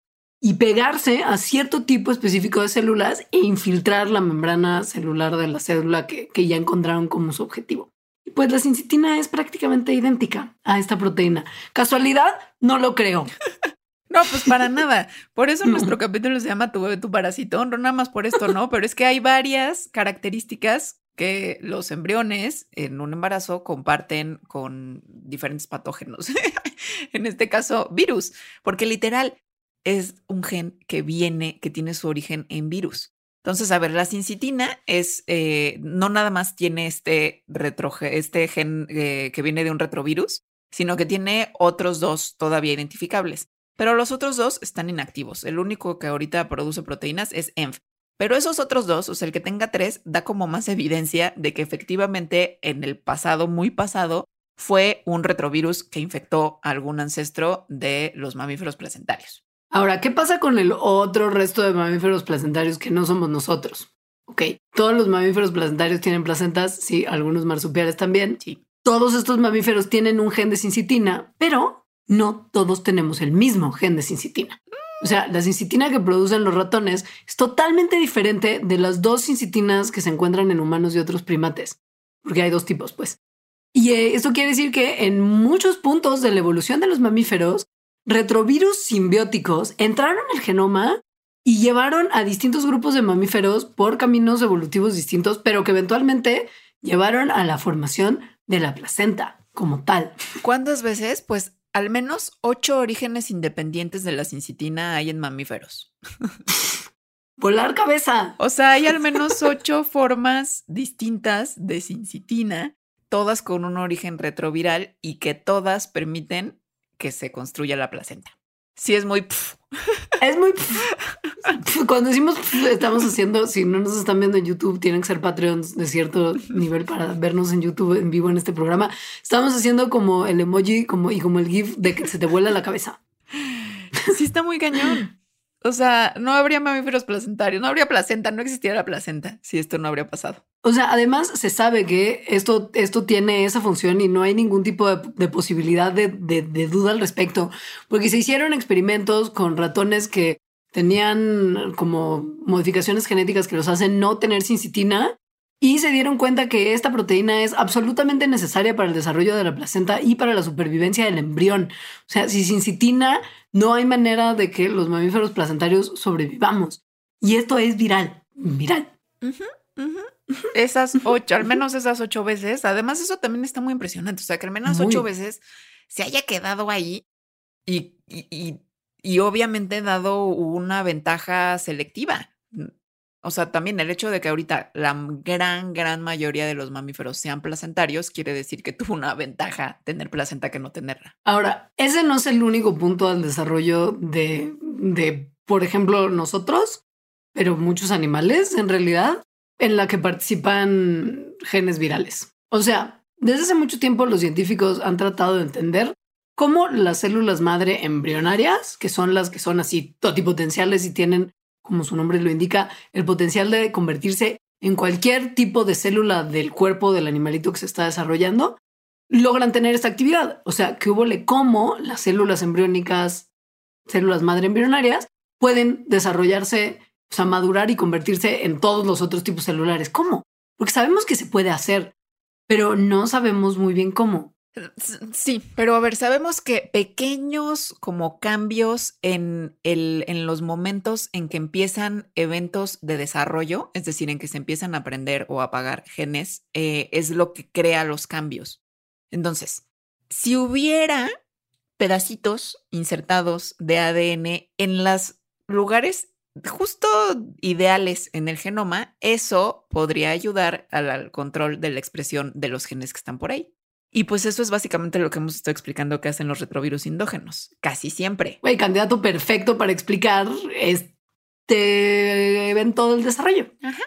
S2: y pegarse a cierto tipo específico de células e infiltrar la membrana celular de la célula que, que ya encontraron como su objetivo. Y pues la sincitina es prácticamente idéntica a esta proteína. ¿Casualidad? No lo creo.
S1: No, pues para nada. Por eso nuestro capítulo se llama Tu bebé, tu parásito. No nada más por esto, ¿no? Pero es que hay varias características que los embriones en un embarazo comparten con diferentes patógenos. en este caso, virus, porque literal es un gen que viene, que tiene su origen en virus. Entonces, a ver, la sincitina es, eh, no nada más tiene este, retro, este gen eh, que viene de un retrovirus, sino que tiene otros dos todavía identificables. Pero los otros dos están inactivos. El único que ahorita produce proteínas es ENF. Pero esos otros dos, o sea, el que tenga tres, da como más evidencia de que efectivamente en el pasado, muy pasado, fue un retrovirus que infectó a algún ancestro de los mamíferos placentarios.
S2: Ahora, ¿qué pasa con el otro resto de mamíferos placentarios que no somos nosotros? Ok, todos los mamíferos placentarios tienen placentas, sí, algunos marsupiales también.
S1: Sí.
S2: Todos estos mamíferos tienen un gen de sincitina, pero no todos tenemos el mismo gen de sincitina. O sea, la sincitina que producen los ratones es totalmente diferente de las dos sincitinas que se encuentran en humanos y otros primates, porque hay dos tipos, pues. Y eh, esto quiere decir que en muchos puntos de la evolución de los mamíferos, retrovirus simbióticos entraron en el genoma y llevaron a distintos grupos de mamíferos por caminos evolutivos distintos, pero que eventualmente llevaron a la formación de la placenta como tal.
S1: ¿Cuántas veces? Pues al menos ocho orígenes independientes de la sincitina hay en mamíferos.
S2: Volar cabeza.
S1: O sea, hay al menos ocho formas distintas de sincitina, todas con un origen retroviral y que todas permiten que se construya la placenta. Sí, es muy...
S2: Es muy... Cuando decimos estamos haciendo, si no nos están viendo en YouTube, tienen que ser Patreons de cierto nivel para vernos en YouTube en vivo en este programa. Estamos haciendo como el emoji como, y como el GIF de que se te vuela la cabeza.
S1: Sí está muy cañón. O sea, no habría mamíferos placentarios, no habría placenta, no existiera la placenta si esto no habría pasado.
S2: O sea, además se sabe que esto, esto tiene esa función y no hay ningún tipo de, posibilidad de, duda al respecto, porque se hicieron experimentos con ratones que tenían como modificaciones genéticas que los hacen no tener sincitina y se dieron cuenta que esta proteína es absolutamente necesaria para el desarrollo de la placenta y para la supervivencia del embrión. O sea, si sin citina no hay manera de que los mamíferos placentarios sobrevivamos. Y esto es viral, viral.
S1: Esas ocho, al menos esas ocho veces. Además, eso también está muy impresionante. O sea, que al menos ocho veces se haya quedado ahí y, y, y obviamente dado una ventaja selectiva. O sea, también el hecho de que ahorita la gran, gran mayoría de los mamíferos sean placentarios quiere decir que tuvo una ventaja tener placenta que no tenerla.
S2: Ahora, ese no es el único punto al desarrollo de, de, por ejemplo, nosotros, pero muchos animales en realidad, en la que participan genes virales. O sea, desde hace mucho tiempo los científicos han tratado de entender cómo las células madre embrionarias, que son las que son así totipotenciales y tienen como su nombre lo indica, el potencial de convertirse en cualquier tipo de célula del cuerpo del animalito que se está desarrollando, logran tener esta actividad. O sea, que hubo cómo las células embriónicas, células madre embrionarias, pueden desarrollarse, o sea, madurar y convertirse en todos los otros tipos celulares. ¿Cómo? Porque sabemos que se puede hacer, pero no sabemos muy bien cómo.
S1: Sí, pero a ver, sabemos que pequeños como cambios en, el, en los momentos en que empiezan eventos de desarrollo, es decir, en que se empiezan a aprender o apagar genes, eh, es lo que crea los cambios. Entonces, si hubiera pedacitos insertados de ADN en los lugares justo ideales en el genoma, eso podría ayudar al control de la expresión de los genes que están por ahí. Y pues eso es básicamente lo que hemos estado explicando que hacen los retrovirus endógenos, casi siempre.
S2: Güey, candidato perfecto para explicar este evento del desarrollo.
S1: Ajá.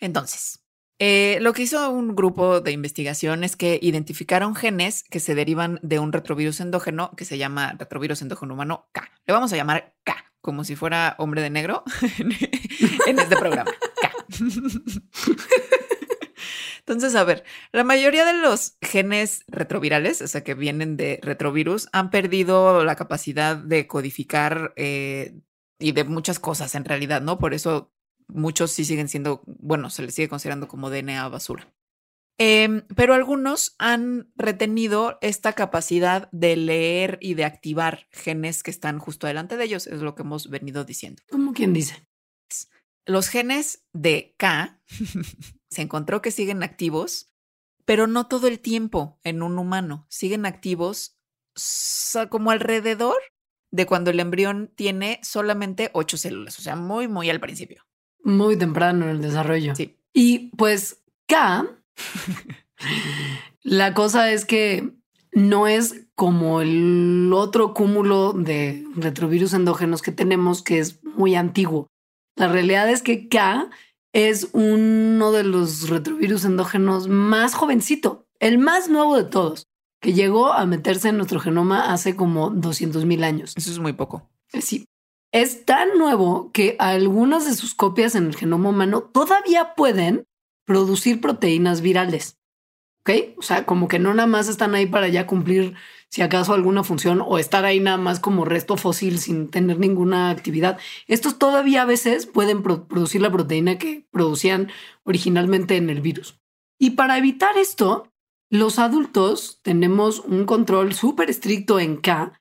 S1: Entonces, eh, lo que hizo un grupo de investigación es que identificaron genes que se derivan de un retrovirus endógeno que se llama retrovirus endógeno humano K. Le vamos a llamar K, como si fuera hombre de negro en este programa. Entonces, a ver, la mayoría de los genes retrovirales, o sea, que vienen de retrovirus, han perdido la capacidad de codificar eh, y de muchas cosas en realidad, ¿no? Por eso muchos sí siguen siendo, bueno, se les sigue considerando como DNA basura. Em, pero algunos han retenido esta capacidad de leer y de activar genes que están justo delante de ellos, es lo que hemos venido diciendo.
S2: ¿Cómo quien dice?
S1: Los genes de K se encontró que siguen activos, pero no todo el tiempo en un humano. Siguen activos como alrededor de cuando el embrión tiene solamente ocho células, o sea, muy, muy al principio.
S2: Muy temprano en el desarrollo.
S1: Sí.
S2: Y pues K, la cosa es que no es como el otro cúmulo de retrovirus endógenos que tenemos, que es muy antiguo. La realidad es que K es uno de los retrovirus endógenos más jovencito, el más nuevo de todos, que llegó a meterse en nuestro genoma hace como 200 mil años.
S1: Eso es muy poco.
S2: Eh, sí. Es tan nuevo que algunas de sus copias en el genoma humano todavía pueden producir proteínas virales. ¿Ok? O sea, como que no nada más están ahí para ya cumplir si acaso alguna función o estar ahí nada más como resto fósil sin tener ninguna actividad. Estos todavía a veces pueden producir la proteína que producían originalmente en el virus. Y para evitar esto, los adultos tenemos un control súper estricto en K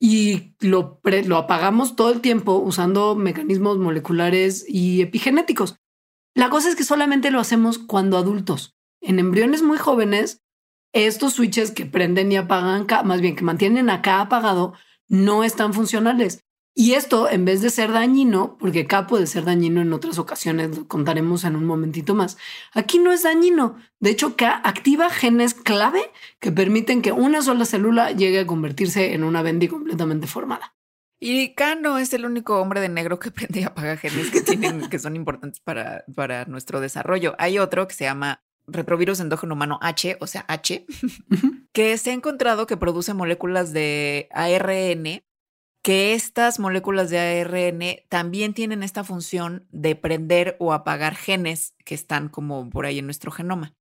S2: y lo, lo apagamos todo el tiempo usando mecanismos moleculares y epigenéticos. La cosa es que solamente lo hacemos cuando adultos. En embriones muy jóvenes estos switches que prenden y apagan, más bien que mantienen acá apagado, no están funcionales. Y esto, en vez de ser dañino, porque acá puede ser dañino en otras ocasiones, lo contaremos en un momentito más, aquí no es dañino. De hecho, K activa genes clave que permiten que una sola célula llegue a convertirse en una bendy completamente formada.
S1: Y K no es el único hombre de negro que prende y apaga genes que tienen, que son importantes para, para nuestro desarrollo. Hay otro que se llama retrovirus endógeno humano H, o sea, H, que se ha encontrado que produce moléculas de ARN que estas moléculas de ARN también tienen esta función de prender o apagar genes que están como por ahí en nuestro genoma.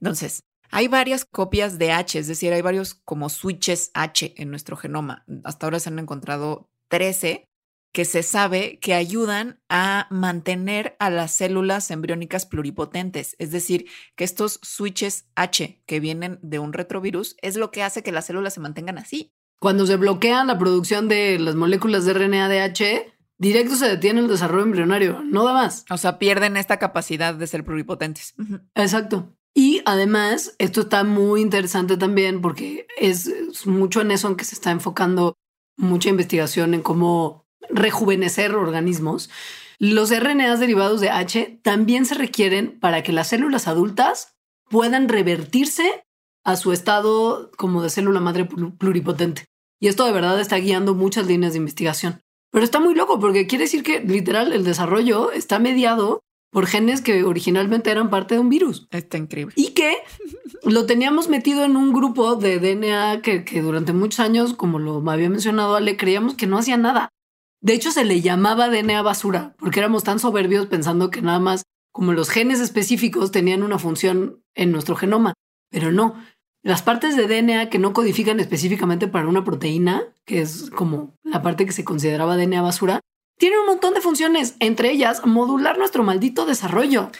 S1: Entonces, hay varias copias de H, es decir, hay varios como switches H en nuestro genoma. Hasta ahora se han encontrado 13 que se sabe que ayudan a mantener a las células embriónicas pluripotentes. Es decir, que estos switches H que vienen de un retrovirus es lo que hace que las células se mantengan así.
S2: Cuando se bloquea la producción de las moléculas de RNA de H, directo se detiene el desarrollo embrionario, no da más.
S1: O sea, pierden esta capacidad de ser pluripotentes.
S2: Exacto. Y además, esto está muy interesante también porque es mucho en eso en que se está enfocando mucha investigación en cómo rejuvenecer organismos, los RNAs derivados de H también se requieren para que las células adultas puedan revertirse a su estado como de célula madre pluripotente. Y esto de verdad está guiando muchas líneas de investigación. Pero está muy loco porque quiere decir que literal el desarrollo está mediado por genes que originalmente eran parte de un virus.
S1: Está increíble.
S2: Y que lo teníamos metido en un grupo de DNA que, que durante muchos años, como lo había mencionado Ale, creíamos que no hacía nada. De hecho, se le llamaba DNA basura porque éramos tan soberbios pensando que nada más como los genes específicos tenían una función en nuestro genoma, pero no. Las partes de DNA que no codifican específicamente para una proteína, que es como la parte que se consideraba DNA basura, tienen un montón de funciones, entre ellas modular nuestro maldito desarrollo.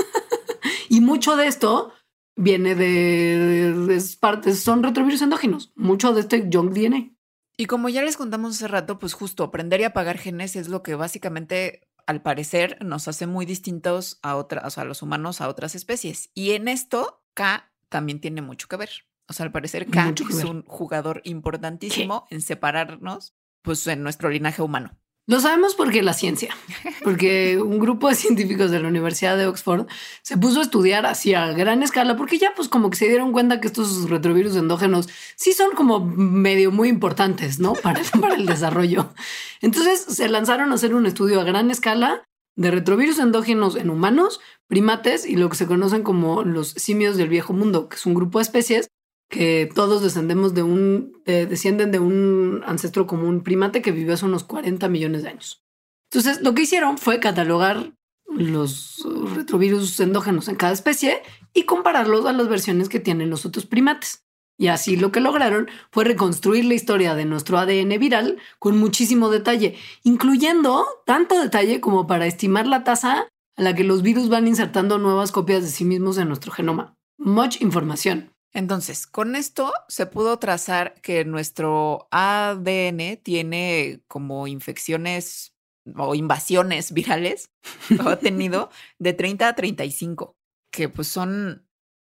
S2: y mucho de esto viene de, partes, son retrovirus endógenos, mucho de este junk DNA.
S1: Y como ya les contamos hace rato, pues justo aprender y apagar genes es lo que básicamente, al parecer, nos hace muy distintos a otras, a los humanos, a otras especies. Y en esto, K también tiene mucho que ver. O sea, al parecer K es un jugador importantísimo en separarnos, pues, en nuestro linaje humano.
S2: Lo sabemos porque la ciencia, porque un grupo de científicos de la Universidad de Oxford se puso a estudiar así a gran escala, porque ya pues como que se dieron cuenta que estos retrovirus endógenos sí son como medio muy importantes, ¿no? Para, para el desarrollo. Entonces se lanzaron a hacer un estudio a gran escala de retrovirus endógenos en humanos, primates y lo que se conocen como los simios del viejo mundo, que es un grupo de especies que todos descendemos de un, descienden de un ancestro común primate que vivió hace unos 40 millones de años. Entonces, lo que hicieron fue catalogar los retrovirus endógenos en cada especie y compararlos a las versiones que tienen los otros primates. Y así lo que lograron fue reconstruir la historia de nuestro ADN viral con muchísimo detalle, incluyendo tanto detalle como para estimar la tasa a la que los virus van insertando nuevas copias de sí mismos en nuestro genoma. Mucha información.
S1: Entonces, con esto se pudo trazar que nuestro ADN tiene como infecciones o invasiones virales, o ha tenido de 30 a 35, que pues son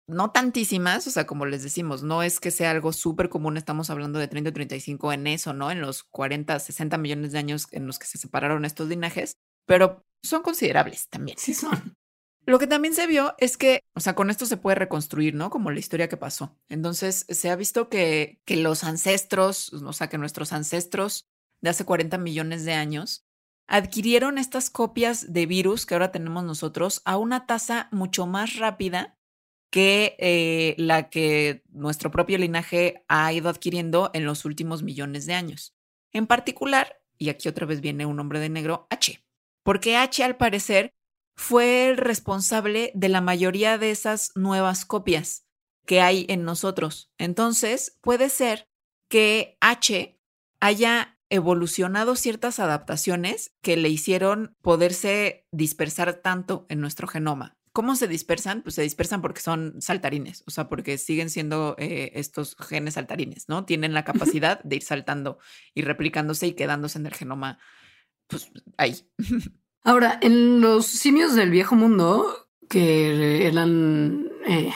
S1: no tantísimas, o sea, como les decimos, no es que sea algo súper común, estamos hablando de 30 a 35 en eso, ¿no? En los 40, 60 millones de años en los que se separaron estos linajes, pero son considerables también.
S2: Sí son.
S1: Lo que también se vio es que, o sea, con esto se puede reconstruir, ¿no? Como la historia que pasó. Entonces, se ha visto que, que los ancestros, o sea, que nuestros ancestros de hace 40 millones de años adquirieron estas copias de virus que ahora tenemos nosotros a una tasa mucho más rápida que eh, la que nuestro propio linaje ha ido adquiriendo en los últimos millones de años. En particular, y aquí otra vez viene un hombre de negro, H, porque H al parecer fue el responsable de la mayoría de esas nuevas copias que hay en nosotros. Entonces, puede ser que H haya evolucionado ciertas adaptaciones que le hicieron poderse dispersar tanto en nuestro genoma. ¿Cómo se dispersan? Pues se dispersan porque son saltarines, o sea, porque siguen siendo eh, estos genes saltarines, ¿no? Tienen la capacidad de ir saltando y replicándose y quedándose en el genoma, pues ahí.
S2: Ahora, en los simios del viejo mundo, que eran eh,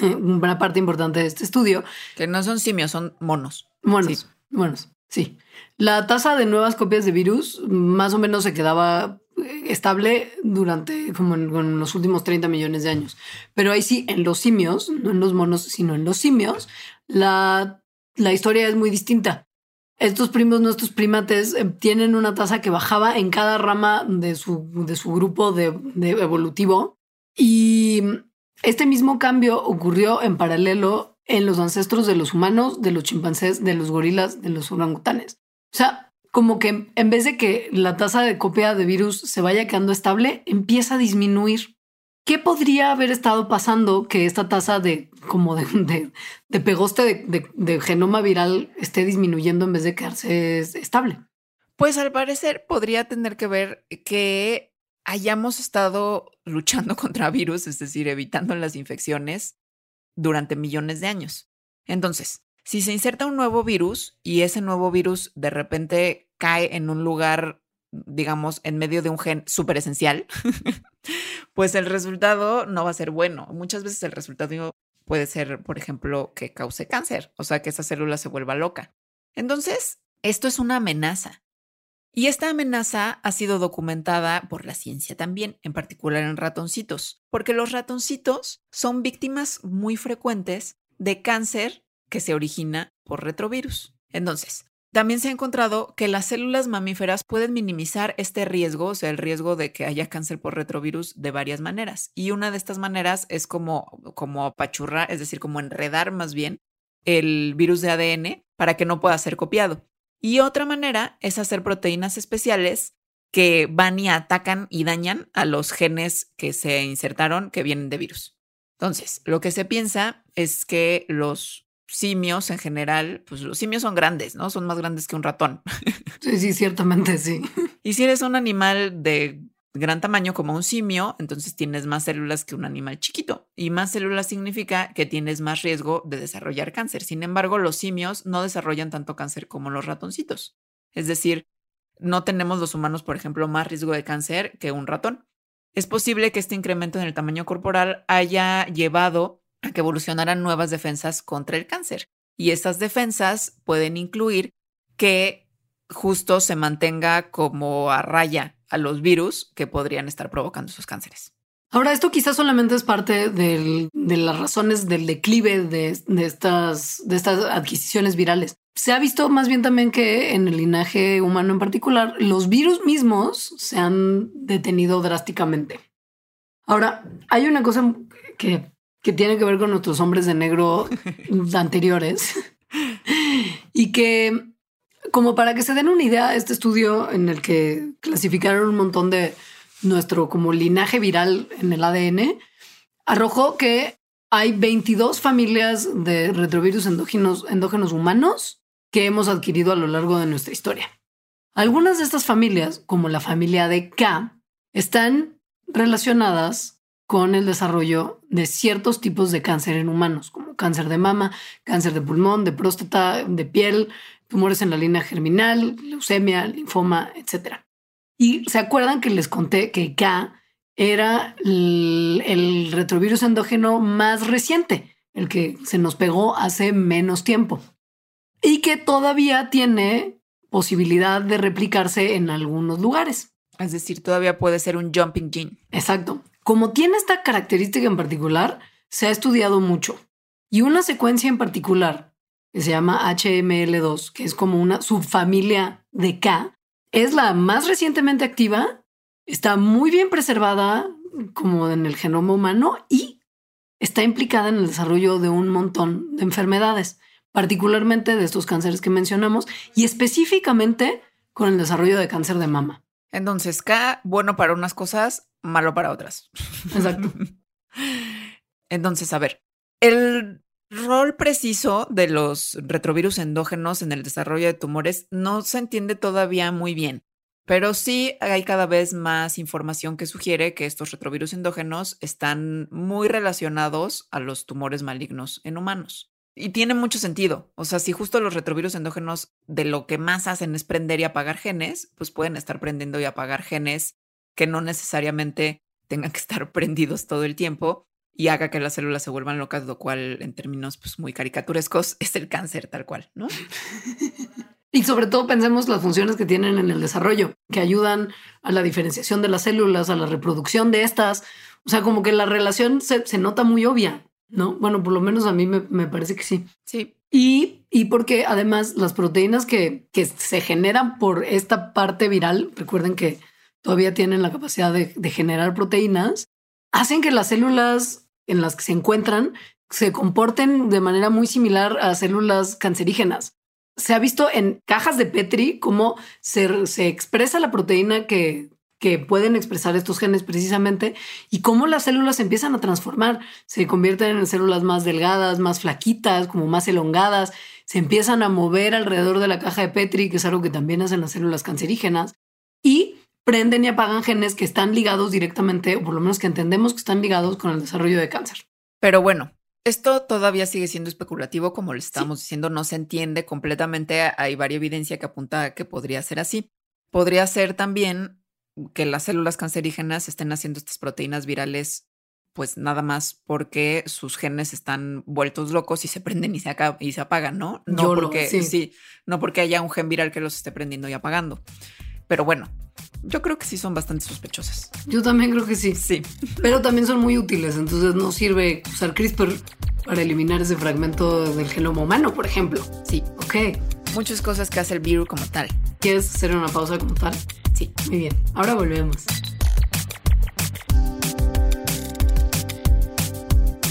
S2: una parte importante de este estudio.
S1: Que no son simios, son monos.
S2: Monos, sí. monos, sí. La tasa de nuevas copias de virus más o menos se quedaba eh, estable durante como en, los últimos 30 millones de años. Pero ahí sí, en los simios, no en los monos, sino en los simios, la, la historia es muy distinta estos primos, nuestros primates, eh, tienen una tasa que bajaba en cada rama de su, de su grupo de, evolutivo. Y este mismo cambio ocurrió en paralelo en los ancestros de los humanos, de los chimpancés, de los gorilas, de los orangutanes. O sea, como que en vez de que la tasa de copia de virus se vaya quedando estable, empieza a disminuir. ¿Qué podría haber estado pasando que esta tasa de como de, de, pegoste de, genoma viral esté disminuyendo en vez de quedarse estable?
S1: Pues al parecer podría tener que ver que hayamos estado luchando contra virus, es decir, evitando las infecciones durante millones de años. Entonces, si se inserta un nuevo virus y ese nuevo virus de repente cae en un lugar, digamos, en medio de un gen súper esencial, pues el resultado no va a ser bueno. Muchas veces el resultado puede ser, por ejemplo, que cause cáncer, o sea, que esa célula se vuelva loca. Entonces, esto es una amenaza. Y esta amenaza ha sido documentada por la ciencia también, en particular en ratoncitos, porque los ratoncitos son víctimas muy frecuentes de cáncer que se origina por retrovirus. Entonces, también se ha encontrado que las células mamíferas pueden minimizar este riesgo, o sea, el riesgo de que haya cáncer por retrovirus de varias maneras. Y una de estas maneras es como, como apachurrar, es decir, como enredar más bien el virus de ADN para que no pueda ser copiado. Y otra manera es hacer proteínas especiales que van y atacan y dañan a los genes que se insertaron que vienen de virus. Entonces, lo que se piensa es que los simios en general, pues los simios son grandes, ¿no? Son más grandes que un ratón.
S2: Sí, sí, ciertamente sí.
S1: Y si eres un animal de gran tamaño como un simio, entonces tienes más células que un animal chiquito. Y más células significa que tienes más riesgo de desarrollar cáncer. Sin embargo, los simios no desarrollan tanto cáncer como los ratoncitos. Es decir, no tenemos los humanos, por ejemplo, más riesgo de cáncer que un ratón. Es posible que este incremento en el tamaño corporal haya llevado a que evolucionaran nuevas defensas contra el cáncer. Y estas defensas pueden incluir que justo se mantenga como a raya a los virus que podrían estar provocando esos cánceres.
S2: Ahora, esto quizás solamente es parte de las razones del declive de, estas, de estas adquisiciones virales. Se ha visto más bien también que en el linaje humano en particular, los virus mismos se han detenido drásticamente. Ahora, hay una cosa que, que tiene que ver con nuestros hombres de negro anteriores y que como para que se den una idea, este estudio en el que clasificaron un montón de nuestro como linaje viral en el ADN, arrojó que hay 22 familias de retrovirus endógenos, endógenos humanos que hemos adquirido a lo largo de nuestra historia. Algunas de estas familias, como la familia de K, están relacionadas con el desarrollo de ciertos tipos de cáncer en humanos, como cáncer de mama, cáncer de pulmón, de próstata, de piel, tumores en la línea germinal, leucemia, linfoma, etc. Y se acuerdan que les conté que K era el, retrovirus endógeno más reciente, el que se nos pegó hace menos tiempo y que todavía tiene posibilidad de replicarse en algunos lugares.
S1: Es decir, todavía puede ser un jumping gene.
S2: Exacto. Como tiene esta característica en particular, se ha estudiado mucho. Y una secuencia en particular que se llama HML2, que es como una subfamilia de K, es la más recientemente activa, está muy bien preservada como en el genoma humano y está implicada en el desarrollo de un montón de enfermedades, particularmente de estos cánceres que mencionamos y específicamente con el desarrollo de cáncer de mama.
S1: Entonces, K, bueno para unas cosas, malo para otras.
S2: Exacto.
S1: Entonces, a ver, el rol preciso de los retrovirus endógenos en el desarrollo de tumores no se entiende todavía muy bien, pero sí hay cada vez más información que sugiere que estos retrovirus endógenos están muy relacionados a los tumores malignos en humanos. Y tiene mucho sentido. O sea, si justo los retrovirus endógenos de lo que más hacen es prender y apagar genes, pues pueden estar prendiendo y apagar genes que no necesariamente tengan que estar prendidos todo el tiempo y haga que las células se vuelvan locas, lo cual en términos pues, muy caricaturescos es el cáncer tal cual, ¿no?
S2: Y sobre todo pensemos las funciones que tienen en el desarrollo, que ayudan a la diferenciación de las células, a la reproducción de estas. O sea, como que la relación se, nota muy obvia, ¿no? Bueno, por lo menos a mí me, parece que sí.
S1: Sí.
S2: Y, y porque además las proteínas que, que, se generan por esta parte viral, recuerden que todavía tienen la capacidad de, de generar proteínas, hacen que las células en las que se encuentran se comporten de manera muy similar a células cancerígenas. se ha visto en cajas de Petri cómo se, se expresa la proteína que, que pueden expresar estos genes precisamente y cómo las células empiezan a transformar, se convierten en células más delgadas, más flaquitas, como más elongadas, se empiezan a mover alrededor de la caja de Petri, que es algo que también hacen las células cancerígenas, y prenden y apagan genes que están ligados directamente, o por lo menos que entendemos que están ligados con el desarrollo de cáncer.
S1: Pero bueno, esto todavía sigue siendo especulativo, como le estamos diciendo, no se entiende completamente. Hay varias evidencia que apunta a que podría ser así. Podría ser también que las células cancerígenas estén haciendo estas proteínas virales, pues nada más porque sus genes están vueltos locos y se prenden y se, y se apagan, ¿no? No porque sí. no porque haya un gen viral que los esté prendiendo y apagando. Pero bueno, yo creo que sí son bastante sospechosas.
S2: Yo también creo que sí.
S1: Sí.
S2: Pero también son muy útiles, entonces no sirve usar CRISPR para eliminar ese fragmento del genoma humano, por ejemplo.
S1: Sí.
S2: Ok.
S1: Muchas cosas que hace el virus como tal.
S2: ¿Quieres hacer una pausa como tal?
S1: Sí.
S2: Muy bien. Ahora volvemos.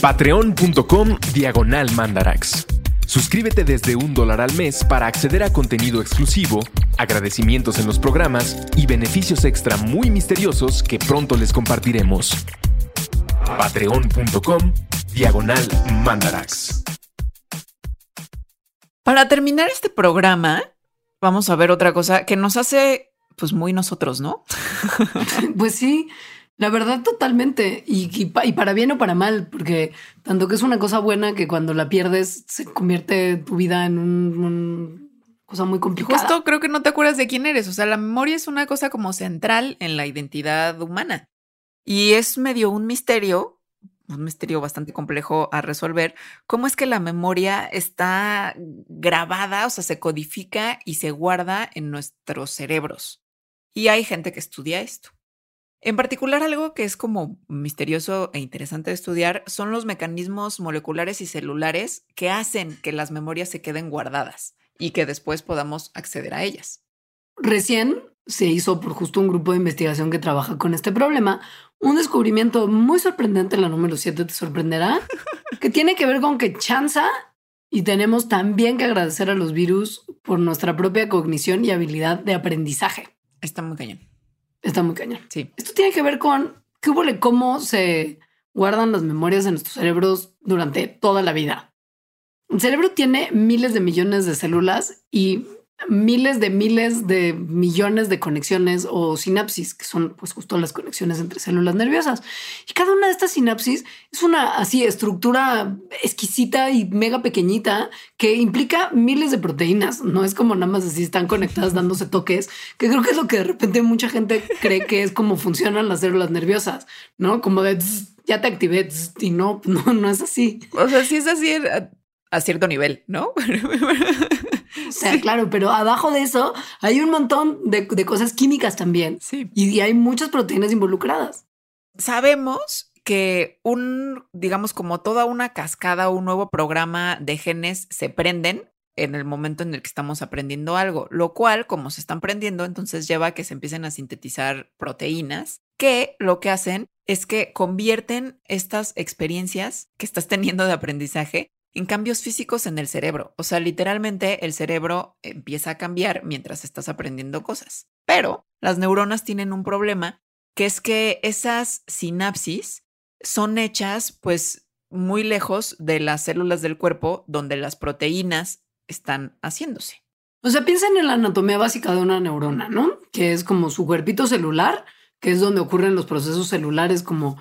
S3: Patreon.com Diagonal Mandarax. Suscríbete desde un dólar al mes para acceder a contenido exclusivo, agradecimientos en los programas y beneficios extra muy misteriosos que pronto les compartiremos. Patreon.com Diagonal Mandarax.
S1: Para terminar este programa, vamos a ver otra cosa que nos hace pues muy nosotros, ¿no?
S2: pues sí, la verdad, totalmente. Y, para bien o para mal, porque tanto que es una cosa buena que cuando la pierdes se convierte tu vida en un, cosa muy complicada.
S1: Justo creo que no te acuerdas de quién eres. O sea, la memoria es una cosa como central en la identidad humana. Y es medio un misterio, un misterio bastante complejo a resolver, cómo es que la memoria está grabada, o sea, se codifica y se guarda en nuestros cerebros. Y hay gente que estudia esto. En particular, algo que es como misterioso e interesante de estudiar son los mecanismos moleculares y celulares que hacen que las memorias se queden guardadas y que después podamos acceder a ellas.
S2: Recién se hizo por justo un grupo de investigación que trabaja con este problema un descubrimiento muy sorprendente, la número 7 te sorprenderá, que tiene que ver con que chanza y tenemos también que agradecer a los virus por nuestra propia cognición y habilidad de aprendizaje.
S1: Está muy cañón.
S2: Está muy cañón.
S1: Sí.
S2: Esto tiene que ver con qué cómo se guardan las memorias en nuestros cerebros durante toda la vida. El cerebro tiene miles de millones de células y miles de miles de millones de conexiones o sinapsis, que son pues justo las conexiones entre células nerviosas. Y cada una de estas sinapsis es una así estructura exquisita y mega pequeñita que implica miles de proteínas. No es como nada más así están conectadas dándose toques, que creo que es lo que de repente mucha gente cree que es como funcionan las células nerviosas, ¿no? Como de ya te activé y no, no, no es así.
S1: O sea, sí es así a cierto nivel, ¿no?
S2: O sea, claro, pero abajo de eso hay un montón de, cosas químicas también.
S1: Sí.
S2: Y, hay muchas proteínas involucradas.
S1: Sabemos que un, digamos, como toda una cascada, un nuevo programa de genes se prenden en el momento en el que estamos aprendiendo algo, lo cual, como se están prendiendo, entonces lleva a que se empiecen a sintetizar proteínas que lo que hacen es que convierten estas experiencias que estás teniendo de aprendizaje en cambios físicos en el cerebro. O sea, literalmente el cerebro empieza a cambiar mientras estás aprendiendo cosas. Pero las neuronas tienen un problema, que es que esas sinapsis son hechas pues muy lejos de las células del cuerpo donde las proteínas están haciéndose.
S2: O sea, piensen en la anatomía básica de una neurona, ¿no? Que es como su cuerpito celular, que es donde ocurren los procesos celulares como,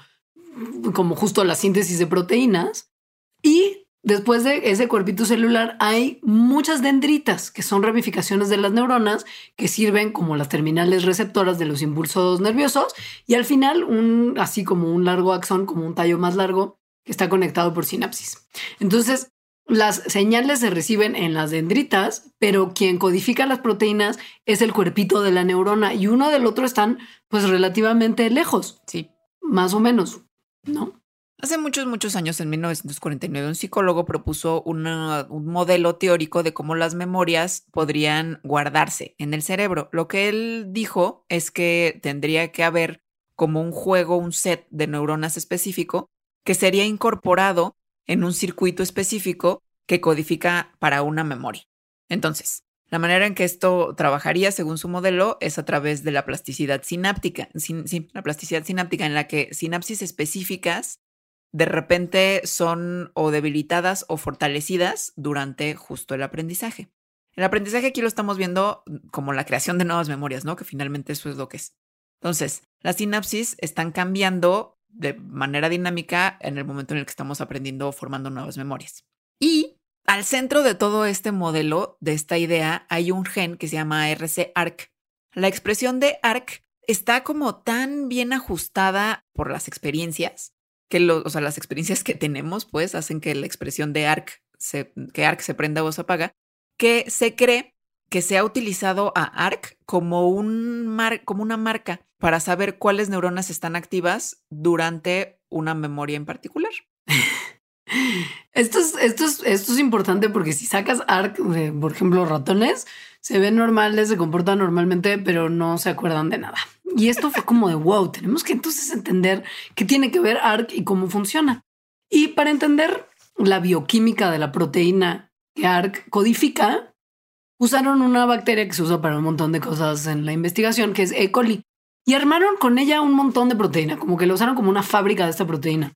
S2: como justo la síntesis de proteínas. Y Después de ese cuerpito celular hay muchas dendritas, que son ramificaciones de las neuronas que sirven como las terminales receptoras de los impulsos nerviosos y al final un así como un largo axón, como un tallo más largo que está conectado por sinapsis. Entonces, las señales se reciben en las dendritas, pero quien codifica las proteínas es el cuerpito de la neurona y uno del otro están pues relativamente lejos.
S1: Sí.
S2: Más o menos, ¿no?
S1: Hace muchos, muchos años, en 1949, un psicólogo propuso un modelo teórico de cómo las memorias podrían guardarse en el cerebro. Lo que él dijo es que tendría que haber como un juego, un set de neuronas específico que sería incorporado en un circuito específico que codifica para una memoria. Entonces, la manera en que esto trabajaría, según su modelo, es a través de la plasticidad sináptica. la plasticidad sináptica en la que sinapsis específicas de repente son o debilitadas o fortalecidas durante justo el aprendizaje. El aprendizaje aquí lo estamos viendo como la creación de nuevas memorias, ¿no? Que finalmente eso es lo que es. Entonces, las sinapsis están cambiando de manera dinámica en el momento en el que estamos aprendiendo o formando nuevas memorias. Y al centro de todo este modelo, de esta idea, hay un gen que se llama RC-ARC. La expresión de ARC está como tan bien ajustada por las experiencias, que o sea, las experiencias que tenemos, pues, hacen que la expresión de ARC, se, que ARC se prenda o se apaga, que se cree que se ha utilizado a ARC como, un como una marca para saber cuáles neuronas están activas durante una memoria en particular.
S2: Esto es, esto, es, esto es importante porque si sacas ARC por ejemplo, ratones, se ven normales, se comportan normalmente, pero no se acuerdan de nada. Y esto fue como de wow, tenemos que entonces entender qué tiene que ver ARC y cómo funciona. Y para entender la bioquímica de la proteína que ARC codifica, usaron una bacteria que se usa para un montón de cosas en la investigación, que es E. coli, y armaron con ella un montón de proteína, como que lo usaron como una fábrica de esta proteína.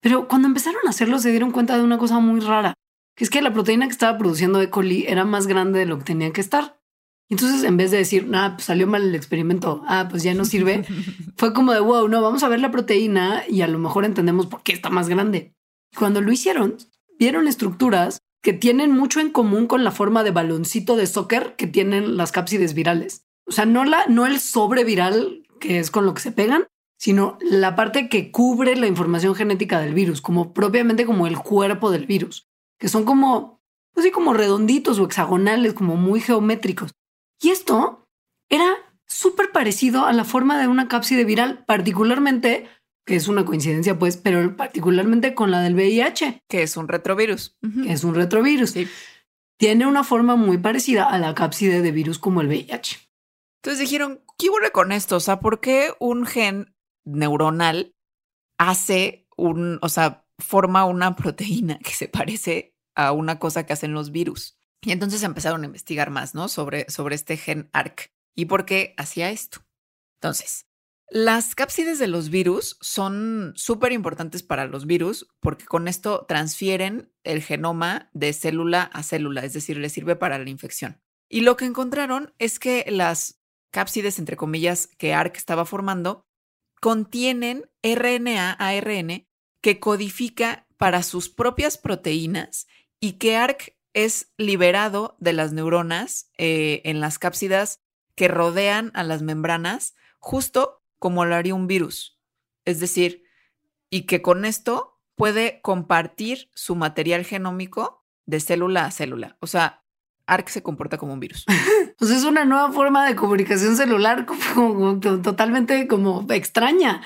S2: Pero cuando empezaron a hacerlo se dieron cuenta de una cosa muy rara, que es que la proteína que estaba produciendo E. coli era más grande de lo que tenía que estar. Entonces, en vez de decir, pues salió mal el experimento, ah, pues ya no sirve, fue como de, wow, no, vamos a ver la proteína y a lo mejor entendemos por qué está más grande. Cuando lo hicieron, vieron estructuras que tienen mucho en común con la forma de baloncito de soccer que tienen las cápsides virales. O sea, no, la, no el sobre viral que es con lo que se pegan, sino la parte que cubre la información genética del virus, como propiamente como el cuerpo del virus, que son como, pues sí, como redonditos o hexagonales, como muy geométricos. Y esto era súper parecido a la forma de una cápside viral, particularmente que es una coincidencia, pues, pero particularmente con la del VIH.
S1: Que es un retrovirus.
S2: Que es un retrovirus. Tiene una forma muy parecida a la cápside de virus como el VIH.
S1: Entonces dijeron, ¿qué ocurre con esto? O sea, ¿por qué un gen neuronal hace un, o sea, forma una proteína que se parece a una cosa que hacen los virus? Y entonces empezaron a investigar más, ¿no? Sobre, sobre este gen ARC y por qué hacía esto. Entonces, las cápsides de los virus son súper importantes para los virus porque con esto transfieren el genoma de célula a célula, es decir, les sirve para la infección. Y lo que encontraron es que las cápsides, entre comillas, que ARC estaba formando, contienen RNA, ARN, que codifica para sus propias proteínas y que ARC es liberado de las neuronas eh, en las cápsidas que rodean a las membranas justo como lo haría un virus. Es decir, y que con esto puede compartir su material genómico de célula a célula. O sea, ARC se comporta como un virus.
S2: pues es una nueva forma de comunicación celular totalmente como extraña,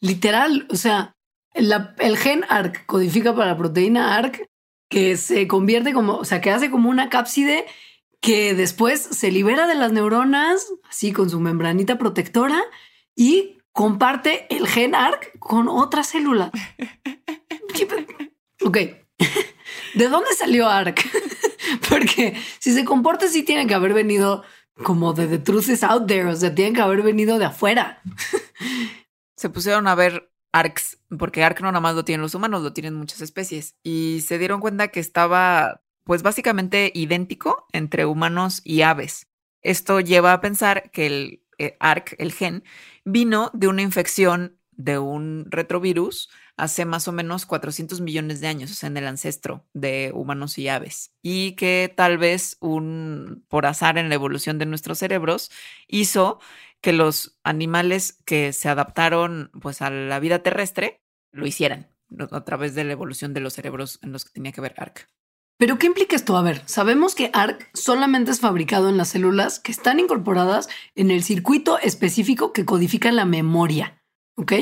S2: literal. O sea, el gen ARC codifica para la proteína ARC que se convierte como, o sea, que hace como una cápside que después se libera de las neuronas, así con su membranita protectora, y comparte el gen ARC con otra célula. ok. ¿De dónde salió ARC? Porque si se comporta así, tiene que haber venido como de The Truth Out There, o sea, tiene que haber venido de afuera.
S1: se pusieron a ver ARCs, porque ARC no nada más lo tienen los humanos, lo tienen muchas especies, y se dieron cuenta que estaba, pues básicamente idéntico entre humanos y aves. Esto lleva a pensar que el eh, ARC, el gen, vino de una infección de un retrovirus hace más o menos 400 millones de años, o sea, en el ancestro de humanos y aves. Y que tal vez un, por azar en la evolución de nuestros cerebros, hizo que los animales que se adaptaron pues a la vida terrestre lo hicieran a través de la evolución de los cerebros en los que tenía que ver ARC.
S2: Pero ¿qué implica esto? A ver, sabemos que ARC solamente es fabricado en las células que están incorporadas en el circuito específico que codifica la memoria. ¿Ok?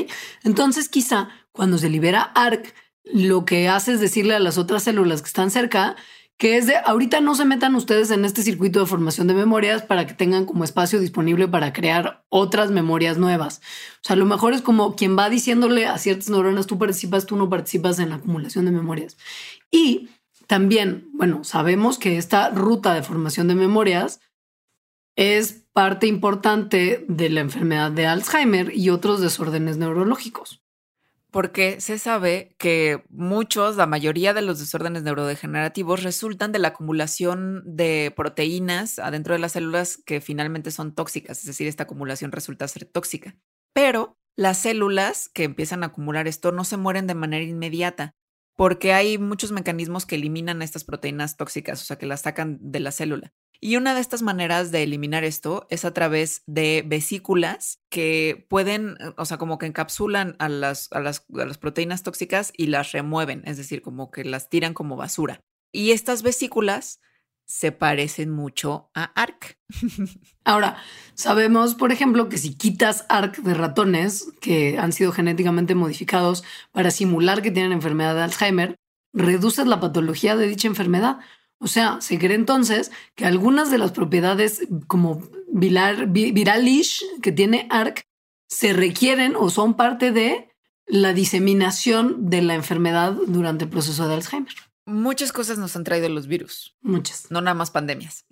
S2: Entonces quizá cuando se libera ARC, lo que hace es decirle a las otras células que están cerca que es de ahorita no se metan ustedes en este circuito de formación de memorias para que tengan como espacio disponible para crear otras memorias nuevas. O sea, a lo mejor es como quien va diciéndole a ciertas neuronas, tú participas, tú no participas en la acumulación de memorias. Y también, bueno, sabemos que esta ruta de formación de memorias es parte importante de la enfermedad de Alzheimer y otros desórdenes neurológicos.
S1: Porque se sabe que muchos, la mayoría de los desórdenes neurodegenerativos resultan de la acumulación de proteínas adentro de las células que finalmente son tóxicas, es decir, esta acumulación resulta ser tóxica. Pero las células que empiezan a acumular esto no se mueren de manera inmediata, porque hay muchos mecanismos que eliminan estas proteínas tóxicas, o sea, que las sacan de la célula. Y una de estas maneras de eliminar esto es a través de vesículas que pueden, eh, o sea, como que encapsulan a las, a las, proteínas tóxicas y las remueven, es decir, como que las tiran como basura. Y estas vesículas se parecen mucho a ARC.
S2: Ahora, sabemos, por ejemplo, que si quitas ARC de ratones que han sido genéticamente modificados para simular que tienen enfermedad de Alzheimer, reduces la patología de dicha enfermedad. O sea, se cree entonces que algunas de las propiedades como viral, viralish que tiene ARC se requieren o son parte de la diseminación de la enfermedad durante el proceso de Alzheimer.
S1: Muchas cosas nos han traído los virus.
S2: Muchas.
S1: No nada más pandemias.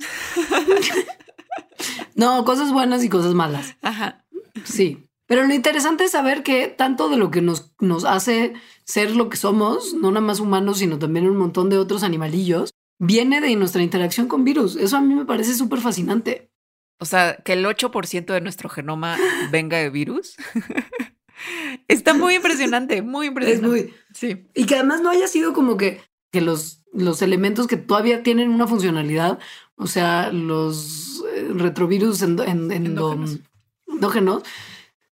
S2: no, cosas buenas y cosas malas.
S1: Ajá.
S2: Sí. Pero lo interesante es saber que tanto de lo que nos, nos hace ser lo que somos, no nada más humanos, sino también un montón de otros animalillos, viene de nuestra interacción con virus. Eso a mí me parece súper fascinante.
S1: O sea, que el 8% de nuestro genoma venga de virus. Está muy impresionante, muy impresionante.
S2: Es muy. Sí. Y que además no haya sido como que, que los, los elementos que todavía tienen una funcionalidad, o sea, los eh, retrovirus endógenos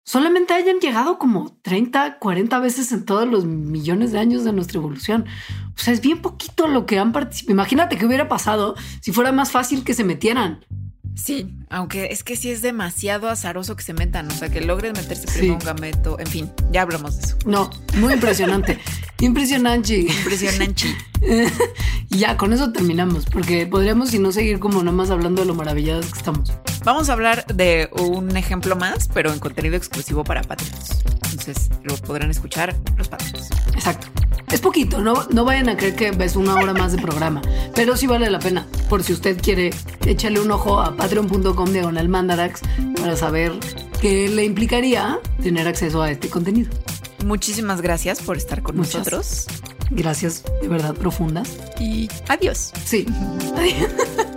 S2: solamente hayan llegado como 30, 40 veces en todos los millones de años de nuestra evolución. O sea, es bien poquito lo que han participado. Imagínate qué hubiera pasado si fuera más fácil que se metieran.
S1: Sí, aunque es que sí es demasiado azaroso que se metan, o sea, que logren meterse primero un gameto, en fin, ya hablamos de eso.
S2: No, muy impresionante. impresionante.
S1: Impresionante.
S2: ya, con eso terminamos, porque podríamos, si no, seguir como nada más hablando de lo maravillados que estamos.
S1: Vamos a hablar de un ejemplo más, pero en contenido exclusivo para Patreons. Entonces lo podrán escuchar los Patreons.
S2: Exacto. Es poquito, no, no vayan a creer que ves una hora más de programa, pero sí vale la pena. Por si usted quiere, échale un ojo a patreon.com diagonal mandarax para saber qué le implicaría tener acceso a este contenido.
S1: Muchísimas gracias por estar con nosotros.
S2: Gracias de verdad profundas.
S1: Y adiós.
S2: Sí.
S4: Expansión